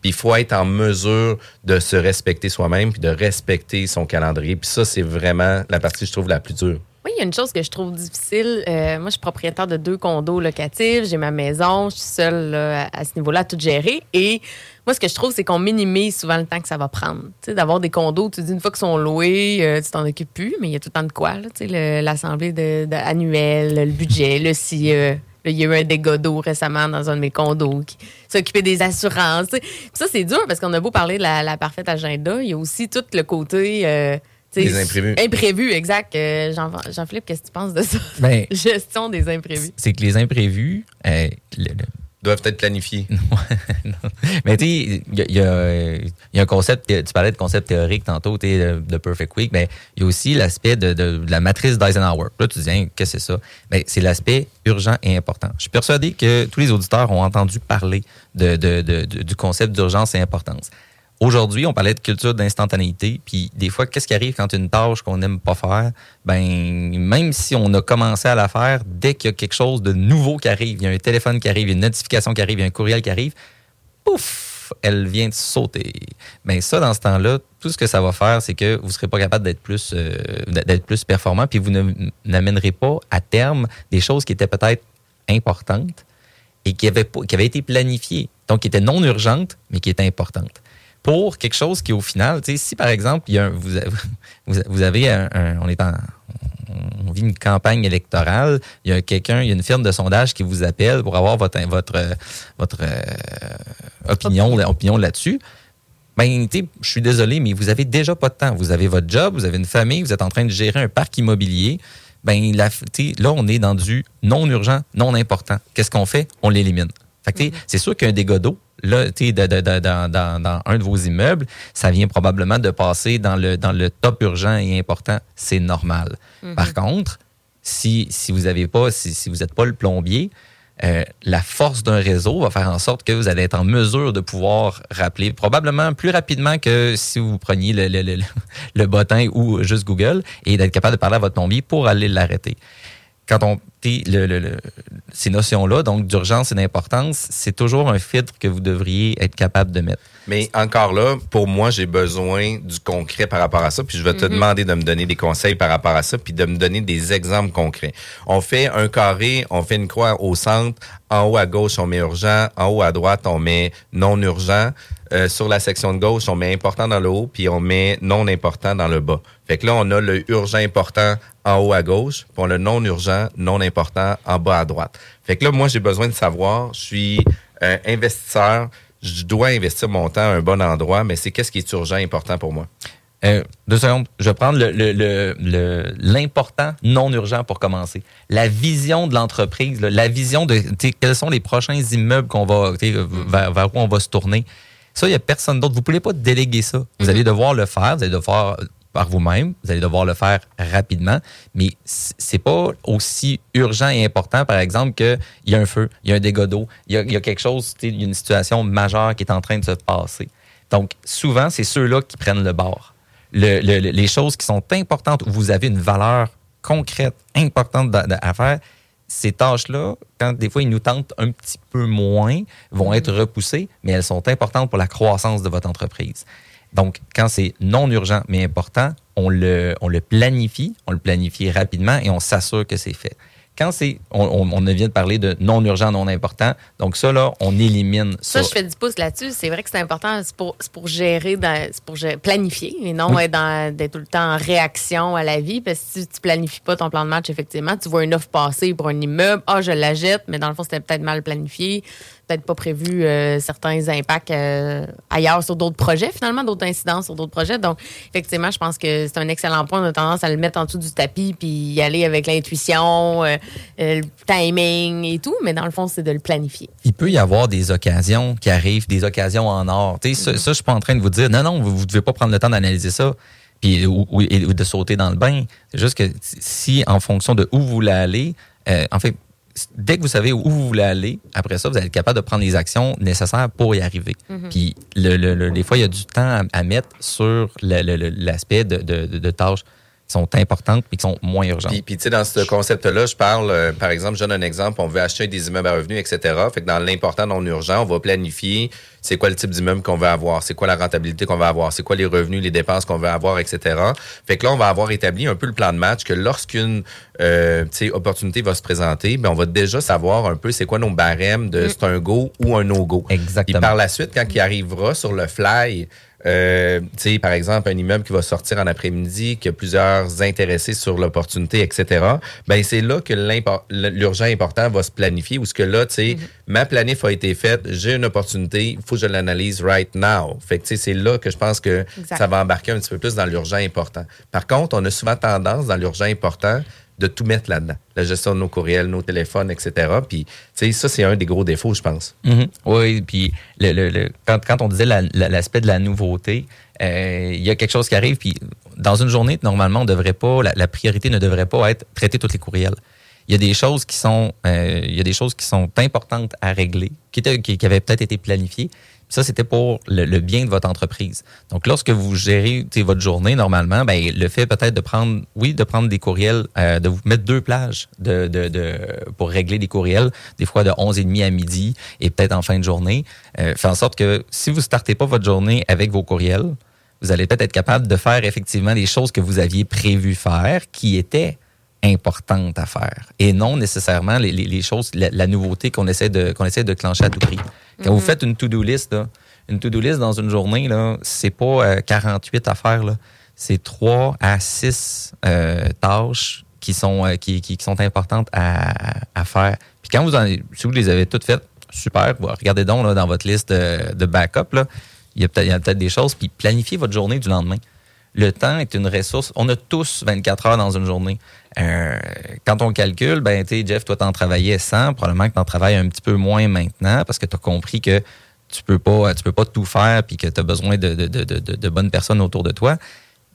Puis il faut être en mesure de se respecter soi-même, puis de respecter son calendrier. Puis ça, c'est vraiment la partie, je trouve, la plus dure. Oui, il y a une chose que je trouve difficile. Euh, moi, je suis propriétaire de deux condos locatifs. J'ai ma maison. Je suis seule à, ce niveau-là, à tout gérer. Et moi, ce que je trouve, c'est qu'on minimise souvent le temps que ça va prendre. Tu sais, d'avoir des condos, tu dis une fois qu'ils sont loués, euh, tu t'en occupes plus, mais il y a tout le temps de quoi. là. Tu sais, l'assemblée de, annuelle, le budget, le si. euh, il y a eu un dégât d'eau récemment dans un de mes condos qui s'occupait des assurances. ça, c'est dur parce qu'on a beau parler de la, la parfaite agenda, il y a aussi tout le côté. Des imprévus. Imprévus, exact. Euh, Jean- Jean-Philippe, qu'est-ce que tu penses de ça? Ben, [laughs] Gestion des imprévus. c'est que les imprévus euh, le- le- doivent être planifiés. [laughs] mais tu sais, il y, a- y y un concept, tu parlais de concept théorique tantôt, tu de, Perfect Week, mais il y a aussi l'aspect de, de- de la matrice d'Eisenhower. Là, tu dis, hein, qu'est-ce que c'est ça? Ben, c'est l'aspect urgent et important. Je suis persuadé que tous les auditeurs ont entendu parler de, de- de- de- du concept d'urgence et importance. Aujourd'hui, on parlait de culture d'instantanéité, puis des fois, qu'est-ce qui arrive quand une tâche qu'on n'aime pas faire? Ben, même si on a commencé à la faire, dès qu'il y a quelque chose de nouveau qui arrive, il y a un téléphone qui arrive, une notification qui arrive, il y a un courriel qui arrive, pouf, elle vient de sauter. Mais ça, dans ce temps-là, tout ce que ça va faire, c'est que vous ne serez pas capable d'être plus, euh, d'être plus performant, puis vous ne- n'amènerez pas à terme des choses qui étaient peut-être importantes et qui avaient, qui avaient été planifiées, donc qui étaient non urgentes, mais qui étaient importantes. Pour quelque chose qui, au final, si par exemple, il y a un- vous, avez, [laughs] vous- vous avez un, un- on est en, on vit une campagne électorale, il y a quelqu'un, il y a une firme de sondage qui vous appelle pour avoir votre, votre, votre euh, opinion, opinion là-dessus. Ben, je suis désolé, mais vous avez déjà pas de temps. Vous avez votre job, vous avez une famille, vous êtes en train de gérer un parc immobilier. Ben, la, là, on est dans du non urgent, non important. Qu'est-ce qu'on fait? On l'élimine. Fait que, tu sais, c'est sûr qu'un dégât d'eau, là, tu dans, dans- dans un de vos immeubles, ça vient probablement de passer dans le, dans le top urgent et important. C'est normal. Mhm. Par contre, si, si vous avez pas, si, si vous n'êtes pas le plombier, euh, la force d'un réseau va faire en sorte que vous allez être en mesure de pouvoir rappeler probablement plus rapidement que si vous preniez le, le, le, le bottin ou juste Google et d'être capable de parler à votre plombier pour aller l'arrêter. Quand on le, le- le- ces notions-là, donc d'urgence et d'importance, c'est toujours un filtre que vous devriez être capable de mettre. Mais encore là, pour moi, j'ai besoin du concret par rapport à ça. Puis je vais te Mhm. demander de me donner des conseils par rapport à ça, puis de me donner des exemples concrets. On fait un carré, on fait une croix au centre. En haut à gauche, on met urgent. En haut à droite, on met non urgent. Euh, sur la section de gauche, on met important dans le haut, puis on met non important dans le bas. Fait que là, on a le urgent important en haut à gauche, a le non urgent, non important en bas à droite. Fait que là, moi, j'ai besoin de savoir, je suis euh, investisseur, je dois investir mon temps à un bon endroit, mais c'est qu'est-ce qui est urgent, important pour moi? Euh, deux secondes. Je vais prendre le- le- le- le- l'important non urgent pour commencer. La vision de l'entreprise, la vision de quels sont les prochains immeubles qu'on va sais, vers, vers où on va se tourner. Ça, il n'y a personne d'autre. Vous ne pouvez pas déléguer ça. Vous allez devoir le faire. Vous allez devoir par vous-même. Vous allez devoir le faire rapidement. Mais c'est pas aussi urgent et important, par exemple, qu'il y a un feu, il y a un dégât d'eau, il y a, il y a quelque chose, tu sais, il y a une situation majeure qui est en train de se passer. Donc, souvent, c'est ceux-là qui prennent le bord. Le- le- le- les choses qui sont importantes, où vous avez une valeur concrète, importante da- à faire, ces tâches-là, quand des fois ils nous tentent un petit peu moins, vont être repoussées, mais elles sont importantes pour la croissance de votre entreprise. Donc, quand c'est non urgent mais important, on le, on le planifie, on le planifie rapidement et on s'assure que c'est fait. Quand c'est, on, vient de parler de non urgent, non important, donc ça, là, on élimine Ça, ça. je fais du pouce là-dessus. C'est vrai que c'est important. C'est pour, c'est pour gérer, c'est pour planifier et non Oui. être, dans- d'être tout le temps en réaction à la vie. Parce que si tu planifies pas ton plan de match, effectivement, tu vois une offre passer pour un immeuble. Ah, je la jette, mais dans le fond, c'était peut-être mal planifié. Peut-être pas prévu euh, certains impacts euh, ailleurs sur d'autres projets, finalement, d'autres incidences sur d'autres projets. Donc, effectivement, je pense que c'est un excellent point. On a tendance à le mettre en dessous du tapis puis y aller avec l'intuition, euh, le timing et tout. Mais dans le fond, c'est de le planifier. il peut y avoir des occasions qui arrivent, des occasions en or. Tu sais, ça, ça, je suis pas en train de vous dire, non, non, vous, vous devez pas prendre le temps d'analyser ça puis, ou, ou- et- ou de sauter dans le bain. C'est juste que si, en fonction de où vous voulez aller, en fait, dès que vous savez où vous voulez aller, après ça, vous allez être capable de prendre les actions nécessaires pour y arriver. Mhm. Puis, le, le- le- des fois, il y a du temps à, à mettre sur l'aspect de, de- de- de tâches qui sont importantes et qui sont moins urgentes. Puis, puis, tu sais, dans ce concept-là, je parle, euh, par exemple, je donne un exemple, on veut acheter des immeubles à revenus, etc. Fait que dans l'important non urgent, on va planifier c'est quoi le type d'immeuble qu'on veut avoir, c'est quoi la rentabilité qu'on veut avoir, c'est quoi les revenus, les dépenses qu'on veut avoir, etc. Fait que là, on va avoir établi un peu le plan de match que lorsqu'une euh, opportunité va se présenter, ben on va déjà savoir un peu c'est quoi nos barèmes de c'est un go ou un no-go. Exactement. Puis par la suite, quand il arrivera sur le fly, euh, tu sais, par exemple, un immeuble qui va sortir en après-midi, qui a plusieurs intéressés sur l'opportunité, etc., ben c'est là que l'urgent important va se planifier, ou ce que là, tu sais, ma planif a été faite, j'ai une opportunité, il faut que je l'analyse right now. Fait que, tu sais, c'est là que je pense que Exact. ça va embarquer un petit peu plus dans l'urgent important. Par contre, on a souvent tendance, dans l'urgent important, de tout mettre là-dedans. La gestion de nos courriels, nos téléphones, etc. Puis, ça, c'est un des gros défauts, je pense. Mhm. Oui, puis quand, on disait la- la- l'aspect de la nouveauté, euh, il y a quelque chose qui arrive, puis dans une journée, normalement, on devrait pas, la, priorité ne devrait pas être traiter tous les courriels. Il y a des choses qui sont, euh, il y a des choses qui sont importantes à régler, qui avaient peut-être été planifiées. Ça, c'était pour le, le bien de votre entreprise. Donc, lorsque vous gérez votre journée, normalement, ben, le fait peut-être de prendre, oui, de prendre des courriels, euh, de vous mettre deux plages de, de, de, pour régler des courriels, des fois de 11h30 à midi et peut-être en fin de journée, euh, fait en sorte que si vous startez pas votre journée avec vos courriels, vous allez peut-être être capable de faire effectivement les choses que vous aviez prévu faire qui étaient importantes à faire et non nécessairement les, les- les choses, la, la nouveauté qu'on essaie de qu'on essaie de clencher à tout prix. Quand vous Mhm. faites une to-do list, là, une to-do list dans une journée, c'est pas euh, 48 affaires, c'est 3 à 6 euh, tâches qui sont, euh, qui, qui- qui sont importantes à, à faire. Puis quand vous en, si vous les avez toutes faites, super, regardez donc là, dans votre liste de, de backup, là, il y a peut-être il y a peut-être des choses, puis planifiez votre journée du lendemain. Le temps est une ressource. On a tous 24 heures dans une journée. Euh, quand on calcule, ben, tu sais, Jeff, toi, t'en travaillais 100. Probablement que t'en travailles un petit peu moins maintenant parce que tu as compris que tu peux pas, tu peux pas tout faire puis que tu as besoin de, de, de, de, de bonnes personnes autour de toi.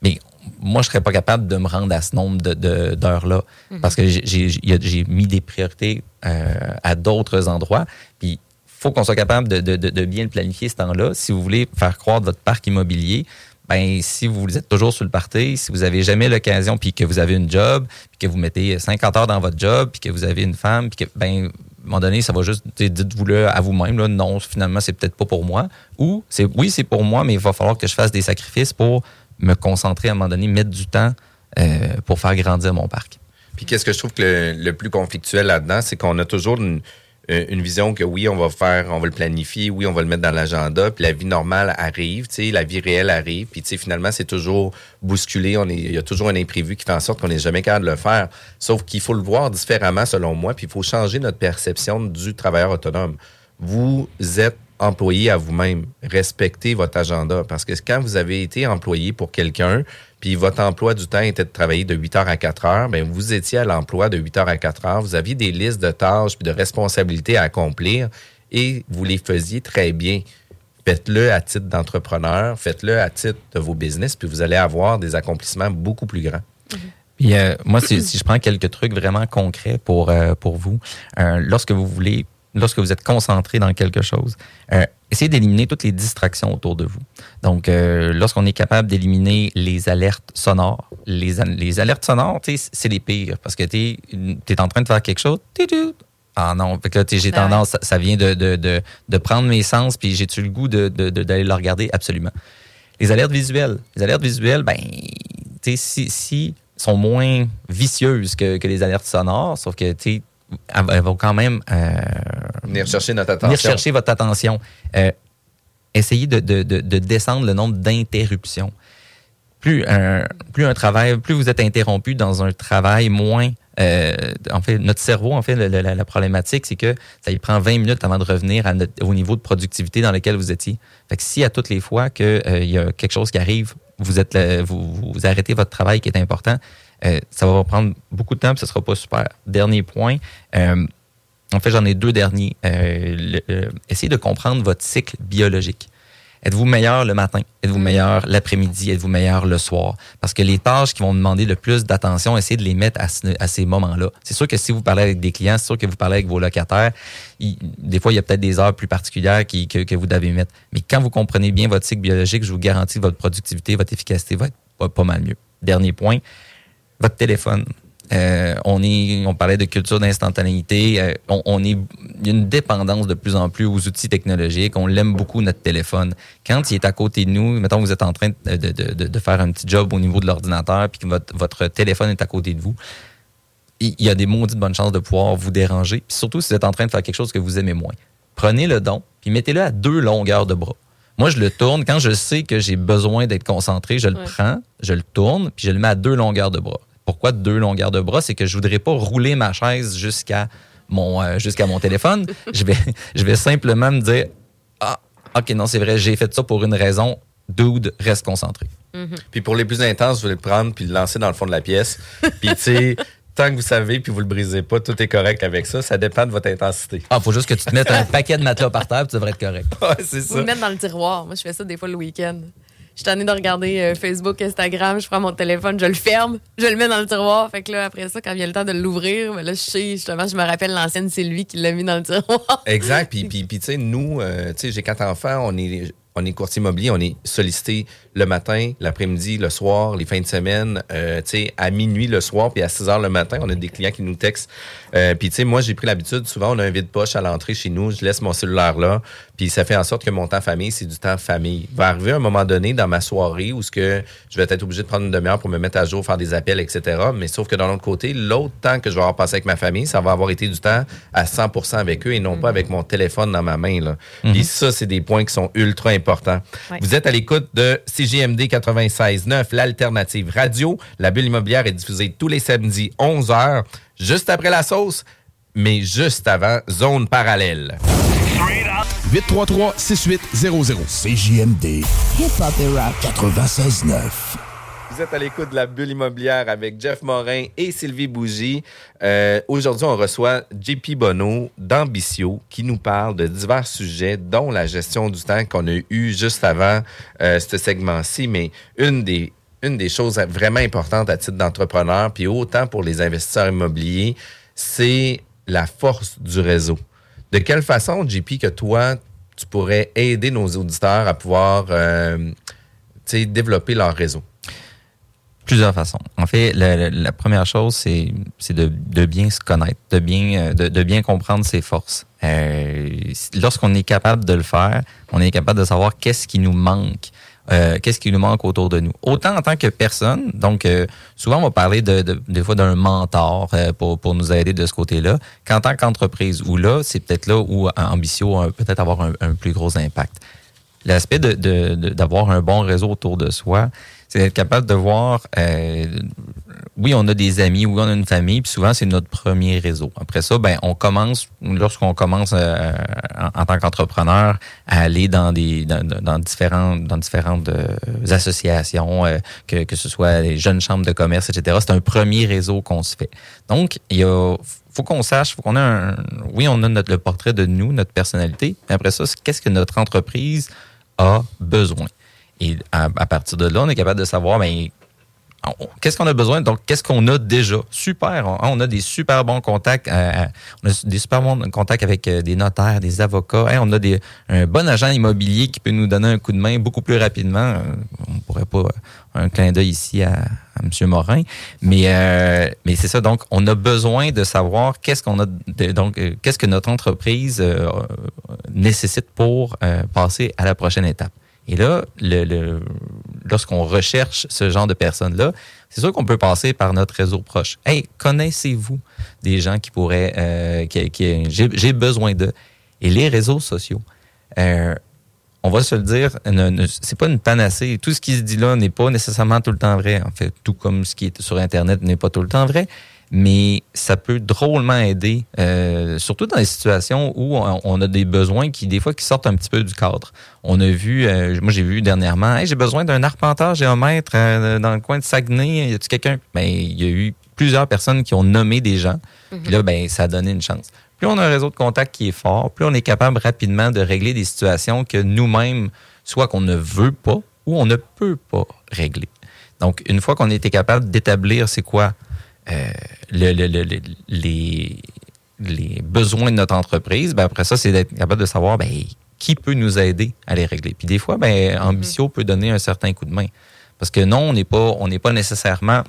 Mais moi, je serais pas capable de me rendre à ce nombre de- de- d'heures-là Mhm. parce que j'ai- mis des priorités euh, à d'autres endroits. Puis, faut qu'on soit capable de, de- de- de bien le planifier ce temps-là. Si vous voulez faire croître votre parc immobilier, ben si vous êtes toujours sur le party, si vous avez jamais l'occasion, puis que vous avez une job, puis que vous mettez 50 heures dans votre job, puis que vous avez une femme, puis que, ben, à un moment donné, ça va juste, dites-vous-le à vous-même, là, non, finalement, c'est peut-être pas pour moi. Ou, c'est oui, c'est pour moi, mais il va falloir que je fasse des sacrifices pour me concentrer à un moment donné, mettre du temps euh, pour faire grandir mon parc. Puis qu'est-ce que je trouve que le, le plus conflictuel là-dedans, c'est qu'on a toujours une, une vision que oui, on va faire, on va le planifier, oui, on va le mettre dans l'agenda, puis la vie normale arrive, tu sais, la vie réelle arrive, puis tu sais, finalement, c'est toujours bousculé, on est, il y a toujours un imprévu qui fait en sorte qu'on n'est jamais capable de le faire. Sauf qu'il faut le voir différemment, selon moi, puis il faut changer notre perception du travailleur autonome. Vous êtes employé à vous-même. Respectez votre agenda. Parce que quand vous avez été employé pour quelqu'un, puis votre emploi du temps était de travailler de 8 heures à 4 heures, bien, vous étiez à l'emploi de 8 heures à 4 heures. Vous aviez des listes de tâches puis de responsabilités à accomplir et vous les faisiez très bien. Faites-le à titre d'entrepreneur, faites-le à titre de vos business, puis vous allez avoir des accomplissements beaucoup plus grands. Puis euh, moi, si, si je prends quelques trucs vraiment concrets pour, euh, pour vous, euh, lorsque vous voulez, lorsque vous êtes concentré dans quelque chose, euh, essayez d'éliminer toutes les distractions autour de vous. Donc, euh, lorsqu'on est capable d'éliminer les alertes sonores, les, les alertes sonores, c'est les pires parce que tu es, en train de faire quelque chose. Ah non, fait que là, j'ai ouais. tendance, ça, ça vient de, de, de, de prendre mes sens, puis j'ai-tu le goût d'aller le regarder? Absolument. Les alertes visuelles. Les alertes visuelles, ben, tu sais, si, si sont moins vicieuses que, que les alertes sonores, sauf que, tu sais, elles, elles vont quand même euh, Venir chercher notre attention. venir chercher votre attention. Euh, essayez de, de- de- de descendre le nombre d'interruptions. Plus un, plus un travail, plus vous êtes interrompu dans un travail, moins. euh, en fait, notre cerveau, en fait, le- le- la, la problématique, c'est que ça lui prend 20 minutes avant de revenir à notre- au niveau de productivité dans lequel vous étiez. Fait que si à toutes les fois qu'il y a quelque chose qui arrive, vous, êtes là- vous, vous arrêtez votre travail qui est important, euh, ça va prendre beaucoup de temps, ce sera pas super. Dernier point, euh, en fait, j'en ai deux derniers. Euh, le- essayez de comprendre votre cycle biologique. Êtes-vous meilleur le matin? Êtes-vous meilleur l'après-midi? Êtes-vous meilleur le soir? Parce que les tâches qui vont demander le plus d'attention, essayez de les mettre à, ce- à ces moments-là. C'est sûr que si vous parlez avec des clients, c'est sûr que vous parlez avec vos locataires, il- des fois, il y a peut-être des heures plus particulières qui- que, que vous devez mettre. Mais quand vous comprenez bien votre cycle biologique, je vous garantis que votre productivité, votre efficacité va être pas, pas mal mieux. Dernier point, votre téléphone. Euh, on est, on parlait de culture d'instantanéité. euh, on, on est, il y a une dépendance de plus en plus aux outils technologiques. On l'aime beaucoup notre téléphone. Quand il est à côté de nous, mettons que vous êtes en train de, de- de- de faire un petit job au niveau de l'ordinateur, puis que votre, votre téléphone est à côté de vous, il il y a des maudites bonnes chances de pouvoir vous déranger. Puis surtout si vous êtes en train de faire quelque chose que vous aimez moins. Prenez le don, puis mettez-le à deux longueurs de bras. Moi, je le tourne. Quand je sais que j'ai besoin d'être concentré, je le Ouais. prends, je le tourne, puis je le mets à deux longueurs de bras. Pourquoi deux longueurs de bras? C'est que je voudrais pas rouler ma chaise jusqu'à mon, euh, jusqu'à mon téléphone. [laughs] je, vais, je vais simplement me dire Ah, OK, non, c'est vrai, j'ai fait ça pour une raison. Dude, reste concentré. Puis pour les plus intenses, vous voulez le prendre puis le lancer dans le fond de la pièce. Puis tu sais, [laughs] tant que vous savez puis vous le brisez pas, tout est correct avec ça. Ça dépend de votre intensité. Ah, faut juste que tu te mettes un [laughs] paquet de matelas par terre, puis tu devrais être correct. Ouais, c'est Vous ça. le mettre dans le tiroir. Moi, je fais ça des fois le week-end. Je suis tannée de regarder euh, Facebook, Instagram, je prends mon téléphone, je le ferme, je le mets dans le tiroir. Fait que là, après ça, quand vient le temps de l'ouvrir, ben là, je sais, justement, je me rappelle l'ancienne Sylvie qui l'a mis dans le tiroir. Exact. Puis, puis, puis tu sais, nous, euh, tu sais, j'ai quatre enfants, on est, on est courtier immobilier, on est sollicité le matin, l'après-midi, le soir, les fins de semaine, euh, tu sais, à minuit le soir, puis à 6 heures le matin, on a des clients qui nous textent. Puis, tu sais, moi, j'ai pris l'habitude, souvent, on a un vide-poche à l'entrée chez nous, je laisse mon cellulaire là, puis ça fait en sorte que mon temps famille, c'est du temps famille. Il va arriver un moment donné dans ma soirée où ce que je vais être obligé de prendre une demi-heure pour me mettre à jour, faire des appels, etc. Mais sauf que dans l'autre côté, l'autre temps que je vais avoir passé avec ma famille, ça va avoir été du temps à 100% avec eux et non pas avec mon téléphone dans ma main. Là. Puis ça, c'est des points qui sont ultra importants. Ouais. Vous êtes à l'écoute de CGMD 96.9, l'alternative radio. La bulle immobilière est diffusée tous les samedis 11h, juste après la sauce, mais juste avant Zone parallèle. 833-6800. CJMD. Hip-Hop et Rap 96.9. Vous êtes à l'écoute de la bulle immobilière avec Jeff Morin et Sylvie Bougie. Euh, Aujourd'hui, on reçoit JP Bonneau d'Ambicio qui nous parle de divers sujets, dont la gestion du temps qu'on a eu juste avant euh, ce segment-ci. Mais une des, une des choses vraiment importantes à titre d'entrepreneur, puis autant pour les investisseurs immobiliers, c'est la force du réseau. De quelle façon, JP, que toi, tu pourrais aider nos auditeurs à pouvoir euh, développer leur réseau? Plusieurs façons. En fait, la, première chose, c'est de, bien se connaître, de bien, euh, comprendre ses forces. Euh, Lorsqu'on est capable de le faire, on est capable de savoir qu'est-ce qui nous manque. Euh, qu'est-ce qui nous manque autour de nous? Autant en tant que personne, donc euh, souvent on va parler de, de- des fois d'un mentor euh, pour, nous aider de ce côté-là, qu'en tant qu'entreprise, où là, c'est peut-être là où Ambitio peut-être avoir un, plus gros impact. L'aspect de- de- de- d'avoir un bon réseau autour de soi, c'est d'être capable de voir, oui, on a des amis, oui, on a une famille, puis souvent, c'est notre premier réseau. Après ça, ben, on commence, lorsqu'on commence euh, en, tant qu'entrepreneur, à aller dans des dans, dans différentes, dans différentes euh, associations, euh, que, que ce soit les jeunes chambres de commerce, etc. C'est un premier réseau qu'on se fait. Donc, il y a faut qu'on sache, faut qu'on ait un. Oui, on a notre, le portrait de nous, notre personnalité. Mais après ça, qu'est-ce que notre entreprise a besoin? Et à, à partir de là, on est capable de savoir, ben, qu'est-ce qu'on a besoin? Donc, qu'est-ce qu'on a déjà? Super. On, on a des super bons contacts. euh, euh, on a des super bons contacts avec euh, des notaires, des avocats. Hein, on a des, un bon agent immobilier qui peut nous donner un coup de main beaucoup plus rapidement. On pourrait pas un clin d'œil ici à, M. Morin. Mais, mais c'est ça. Donc, on a besoin de savoir qu'est-ce qu'on a, de- donc, qu'est-ce que notre entreprise nécessite pour passer à la prochaine étape. Et là, lorsqu'on recherche ce genre de personnes-là, c'est sûr qu'on peut passer par notre réseau proche. Hey, connaissez-vous des gens qui pourraient, euh, qui, j'ai besoin d'eux. Et les réseaux sociaux, euh, on va se le dire, ne- ne- c'est pas une panacée. Tout ce qui se dit là n'est pas nécessairement tout le temps vrai. En fait, tout comme ce qui est sur Internet n'est pas tout le temps vrai. Mais ça peut drôlement aider, euh, surtout dans les situations où on, on a des besoins qui, des fois, qui sortent un petit peu du cadre. On a vu, euh, moi j'ai vu dernièrement, Hey, j'ai besoin d'un arpenteur géomètre euh, dans le coin de Saguenay. Y a-tu quelqu'un? Ben, il y a eu plusieurs personnes qui ont nommé des gens. Puis là, ben, ça a donné une chance. Plus on a un réseau de contacts qui est fort, plus on est capable rapidement de régler des situations que nous-mêmes, soit qu'on ne veut pas ou on ne peut pas régler. Donc, une fois qu'on a été capable d'établir c'est quoi le- le- le- le- les, les besoins de notre entreprise, ben après ça, c'est d'être capable de savoir ben, qui peut nous aider à les régler. Puis des fois, ben, Ambitio peut donner un certain coup de main. Parce que non, on n'est pas, on n'est pas nécessairement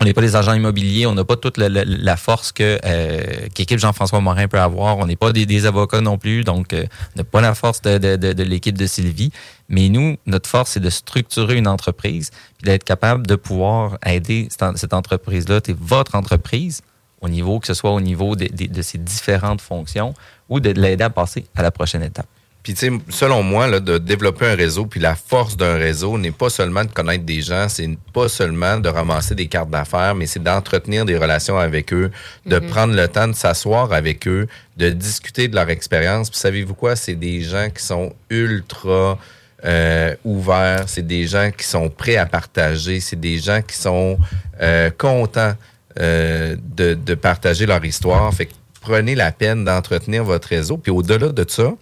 on n'est pas des agents immobiliers, on n'a pas toute la, force que euh, qu'équipe Jean-François Morin peut avoir. On n'est pas des, avocats non plus, donc euh, on n'a pas la force de, de- l'équipe de Sylvie. Mais nous, notre force, c'est de structurer une entreprise, d'être capable de pouvoir aider cette, entreprise-là, c'est votre entreprise, au niveau que ce soit au niveau de- de ses différentes fonctions, ou de l'aider à passer à la prochaine étape. Puis, tu sais, selon moi, là, de développer un réseau, puis la force d'un réseau n'est pas seulement de connaître des gens, c'est pas seulement de ramasser des cartes d'affaires, mais c'est d'entretenir des relations avec eux, de Mhm. prendre le temps de s'asseoir avec eux, de discuter de leur expérience. Puis, savez-vous quoi? C'est des gens qui sont ultra euh, ouverts, c'est des gens qui sont prêts à partager, c'est des gens qui sont euh, contents euh, de, de partager leur histoire. Fait que prenez la peine d'entretenir votre réseau. Puis au-delà de ça,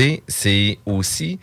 sais, c'est aussi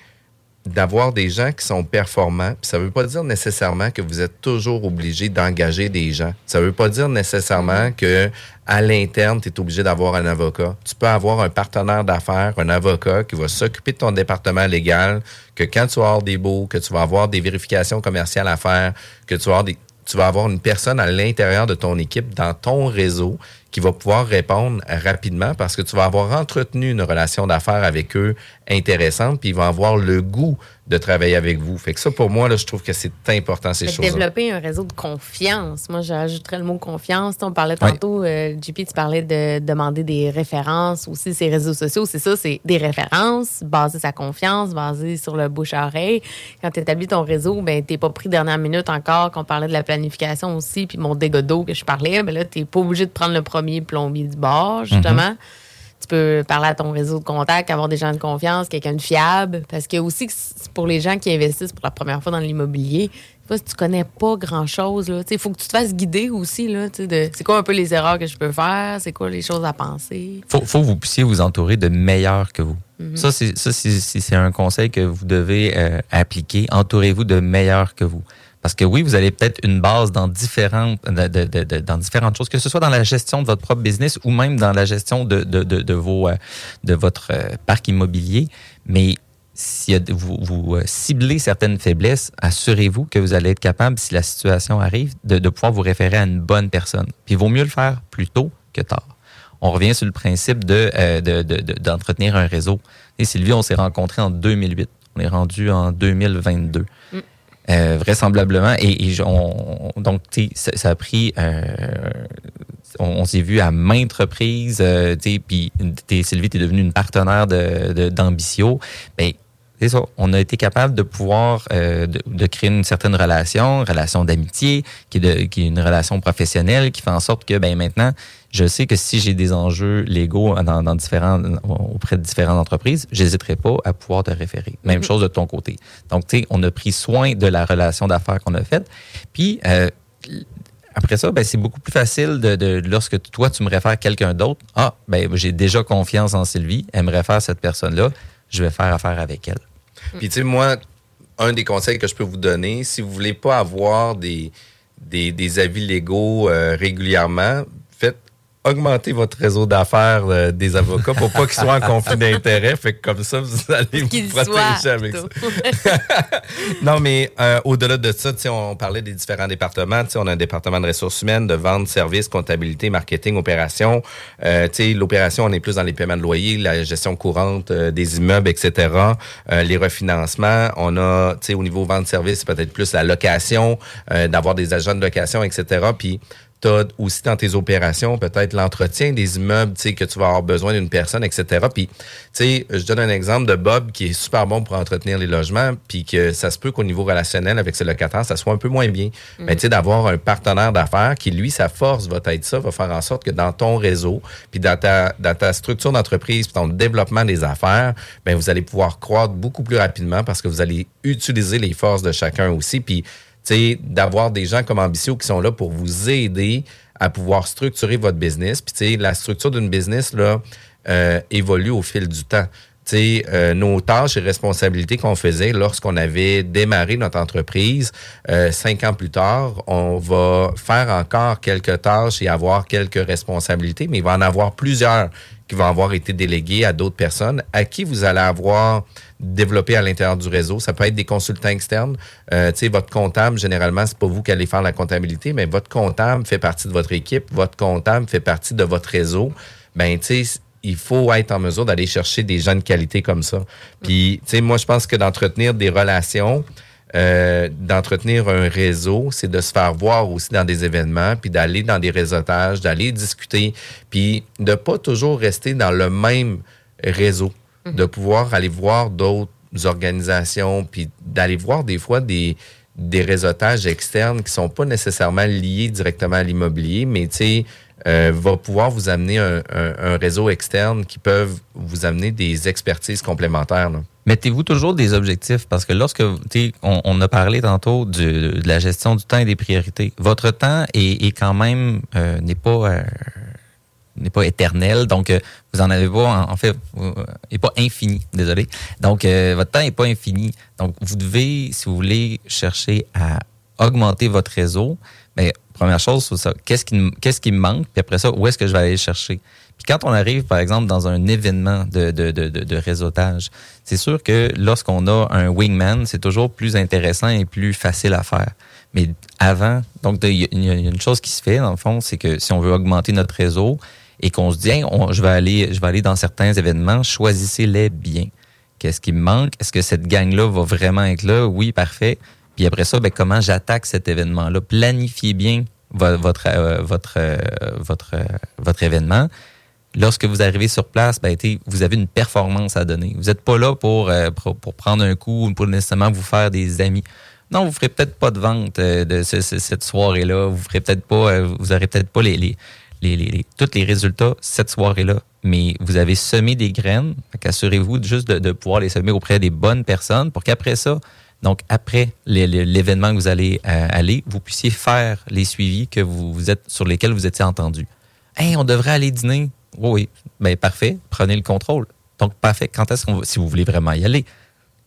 d'avoir des gens qui sont performants. Puis ça veut pas dire nécessairement que vous êtes toujours obligé d'engager des gens. Ça veut pas dire nécessairement que à l'interne, tu es obligé d'avoir un avocat. Tu peux avoir un partenaire d'affaires, un avocat qui va s'occuper de ton département légal, que quand tu vas avoir des baux, que tu vas avoir des vérifications commerciales à faire, que tu vas avoir des tu vas avoir une personne à l'intérieur de ton équipe, dans ton réseau, qui va pouvoir répondre rapidement parce que tu vas avoir entretenu une relation d'affaires avec eux intéressante, puis ils vont avoir le goût de travailler avec vous. Fait que ça, pour moi, là, je trouve que c'est important, ces choses-là. développer un réseau de confiance. Moi, j'ajouterais le mot confiance. On parlait tantôt, euh, JP, tu parlais de demander des références aussi, ces réseaux sociaux. C'est ça, c'est des références basées sur la confiance, basées sur le bouche-à-oreille. Quand tu établis ton réseau, ben, t'es pas pris dernière minute encore, qu'on parlait de la planification aussi, puis mon dégât d'eau que je parlais, ben là, t'es pas obligé de prendre le premier plombier du bord, justement. Tu peux parler à ton réseau de contacts, avoir des gens de confiance, quelqu'un de fiable. Parce que aussi, pour les gens qui investissent pour la première fois dans l'immobilier, si tu connais pas grand-chose, il faut que tu te fasses guider aussi. Là, de, c'est quoi un peu les erreurs que je peux faire? C'est quoi les choses à penser? faut, faut que vous puissiez vous entourer de meilleurs que vous. Ça, c'est, ça c'est- c'est un conseil que vous devez euh, appliquer. Entourez-vous de meilleurs que vous. Parce que oui, vous avez peut-être une base dans différentes, dans différentes choses, que ce soit dans la gestion de votre propre business ou même dans la gestion de, vos, euh, de votre euh, parc immobilier. Mais si vous, vous euh, ciblez certaines faiblesses, assurez-vous que vous allez être capable, si la situation arrive, de, pouvoir vous référer à une bonne personne. Puis il vaut mieux le faire plus tôt que tard. On revient sur le principe de, de- de- de- d'entretenir un réseau. Et Sylvie, on s'est rencontrés en 2008. On est rendu en 2022. Mm. Euh, vraisemblablement. Et, et on- donc, ça, a pris. euh, on, s'est vu à maintes reprises. euh, Puis, Sylvie, tu devenue une partenaire de, de- d'Ambitio. Ben, c'est ça. On a été capable de pouvoir euh, de, de créer une certaine relation, relation d'amitié, qui de- qui est une relation professionnelle, qui fait en sorte que ben maintenant, je sais que si j'ai des enjeux légaux dans, dans différents, auprès de différentes entreprises, j'hésiterai pas à pouvoir te référer. Même Mhm. chose de ton côté. Donc, tu sais, on a pris soin de la relation d'affaires qu'on a faite. Puis, euh, après ça, ben, c'est beaucoup plus facile de, de- lorsque toi, tu me réfères quelqu'un d'autre. Ah, ben, j'ai déjà confiance en Sylvie. Elle me réfère cette personne-là. Je vais faire affaire avec elle. Puis, tu sais, moi, un des conseils que je peux vous donner, si vous voulez pas avoir des, des, avis légaux euh, régulièrement, augmenter votre réseau d'affaires euh, des avocats pour pas qu'ils soient en conflit d'intérêts. Fait que comme ça, vous allez vous protéger avec ça. [laughs] Non, mais euh, au-delà de ça, sais, on parlait des différents départements. On a un département de ressources humaines, de vente, services, comptabilité, marketing, opération. Euh, L'opération, on est plus dans les paiements de loyer, la gestion courante des immeubles, etc. Les refinancements. On a, au niveau vente-service, peut-être plus la location, d'avoir des agents de location, etc. Puis tu as aussi dans tes opérations peut-être l'entretien des immeubles, tu sais, que tu vas avoir besoin d'une personne, etc. Puis, tu sais, je donne un exemple de Bob qui est super bon pour entretenir les logements, puis que ça se peut qu'au niveau relationnel avec ses locataires, ça soit un peu moins bien. Mais tu sais, d'avoir un partenaire d'affaires qui, lui, sa force va être ça, va faire en sorte que dans ton réseau, puis dans ta, dans ta structure d'entreprise, puis ton développement des affaires, ben vous allez pouvoir croître beaucoup plus rapidement parce que vous allez utiliser les forces de chacun aussi, puis d'avoir des gens comme Ambition qui sont là pour vous aider à pouvoir structurer votre business. Puis, la structure d'une business, là, euh, évolue au fil du temps. Euh, nos tâches et responsabilités qu'on faisait lorsqu'on avait démarré notre entreprise, euh, cinq ans plus tard, on va faire encore quelques tâches et avoir quelques responsabilités, mais il va en avoir plusieurs qui vont avoir été déléguées à d'autres personnes à qui vous allez avoir développé à l'intérieur du réseau? Ça peut être des consultants externes. Euh, tu sais, votre comptable, généralement, c'est pas vous qui allez faire la comptabilité, mais votre comptable fait partie de votre équipe. Votre comptable fait partie de votre réseau. Ben, tu sais, il faut être en mesure d'aller chercher des gens de qualité comme ça. Puis, tu sais, moi, je pense que d'entretenir des relations, euh, d'entretenir un réseau, c'est de se faire voir aussi dans des événements, puis d'aller dans des réseautages, d'aller discuter, puis de pas toujours rester dans le même réseau, de pouvoir aller voir d'autres organisations, puis d'aller voir des fois des des réseautages externes qui sont pas nécessairement liés directement à l'immobilier, mais tu sais, euh, va pouvoir vous amener un, un- un réseau externe qui peuvent vous amener des expertises complémentaires. là. Mettez-vous toujours des objectifs parce que lorsque on, on a parlé tantôt de la gestion du temps et des priorités. Votre temps est, quand même euh, n'est pas euh, n'est pas éternel, donc euh, vous en avez pas en, fait euh, est pas infini, désolé. Donc euh, votre temps est pas infini. Donc vous devez, si vous voulez chercher à augmenter votre réseau, mais première chose c'est ça. Qu'est-ce qui qu'est-ce qui me manque? Puis après ça, où est-ce que je vais aller le chercher? Puis quand on arrive par exemple dans un événement de de, de, de, réseautage, c'est sûr que lorsqu'on a un wingman, c'est toujours plus intéressant et plus facile à faire. Mais avant, donc il y, a- une chose qui se fait dans le fond, c'est que si on veut augmenter notre réseau et qu'on se dit, Hey, je vais aller, je vais aller dans certains événements, choisissez-les bien. Qu'est-ce qui me manque? Est-ce que cette gang-là va vraiment être là? Oui, parfait. Puis après ça, ben, comment j'attaque cet événement-là? Planifiez bien vo- votre euh, votre euh, votre euh, votre événement. Lorsque vous arrivez sur place, ben, vous avez une performance à donner. Vous n'êtes pas là pour, euh, pour, prendre un coup ou pour nécessairement vous faire des amis. Non, vous ferez peut-être pas de vente euh, de ce- ce- cette soirée-là. Vous ferez peut-être pas, euh, vous tous les résultats cette soirée-là. Mais vous avez semé des graines. Fait qu'assurez-vous juste de, pouvoir les semer auprès des bonnes personnes pour qu'après ça, donc après l'événement que vous allez aller, vous puissiez faire les suivis que vous, vous êtes sur lesquels vous étiez entendu. Hey, on devrait aller dîner. Oui, oui. Ben, parfait. Prenez le contrôle. Donc, parfait. Quand est-ce qu'on va, si vous voulez vraiment y aller,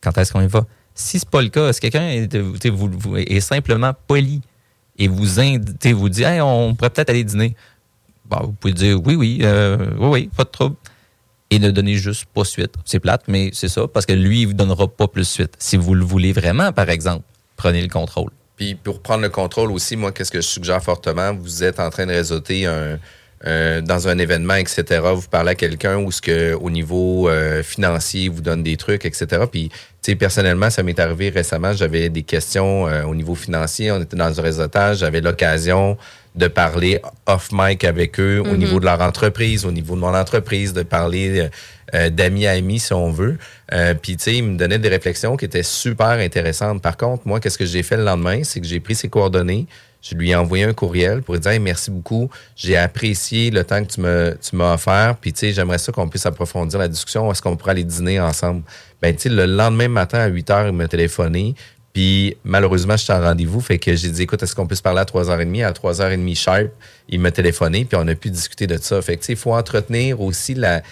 quand est-ce qu'on y va? Si c'est pas le cas, si quelqu'un est, simplement poli et vous, vous dit, hey, on pourrait peut-être aller dîner? Bon, vous pouvez dire, oui, oui, euh, oui, oui, pas de trouble. Et ne donnez juste pas suite. C'est plate, mais c'est ça, parce que lui, il vous donnera pas plus suite. Si vous le voulez vraiment, par exemple, prenez le contrôle. Puis pour prendre le contrôle aussi, moi, qu'est-ce que je suggère fortement? Vous êtes en train de réseauter un, euh, dans un événement, etc. Vous parlez à quelqu'un où ce que au niveau euh, financier vous donne des trucs, etc. Puis, tu sais, personnellement, ça m'est arrivé récemment. J'avais des questions euh, au niveau financier. On était dans un réseautage. J'avais l'occasion de parler off mic avec eux au Mhm. niveau de leur entreprise, au niveau de mon entreprise, de parler euh, euh, d'amis à amis, si on veut. Euh, Puis, tu sais, il me donnait des réflexions qui étaient super intéressantes. Par contre, moi, qu'est-ce que j'ai fait le lendemain? C'est que j'ai pris ses coordonnées, je lui ai envoyé un courriel pour lui dire merci beaucoup, j'ai apprécié le temps que tu me tu m'as offert, puis tu sais, j'aimerais ça qu'on puisse approfondir la discussion. Est-ce qu'on pourrait aller dîner ensemble? Ben, tu sais, le lendemain matin à 8 heures, il m'a téléphoné. Puis malheureusement, j'étais en rendez-vous. Fait que j'ai dit, écoute, est-ce qu'on peut parler à 3h30? À 3h30 sharp, il m'a téléphoné, puis on a pu discuter de ça. Fait que, tu sais, il faut entretenir aussi la,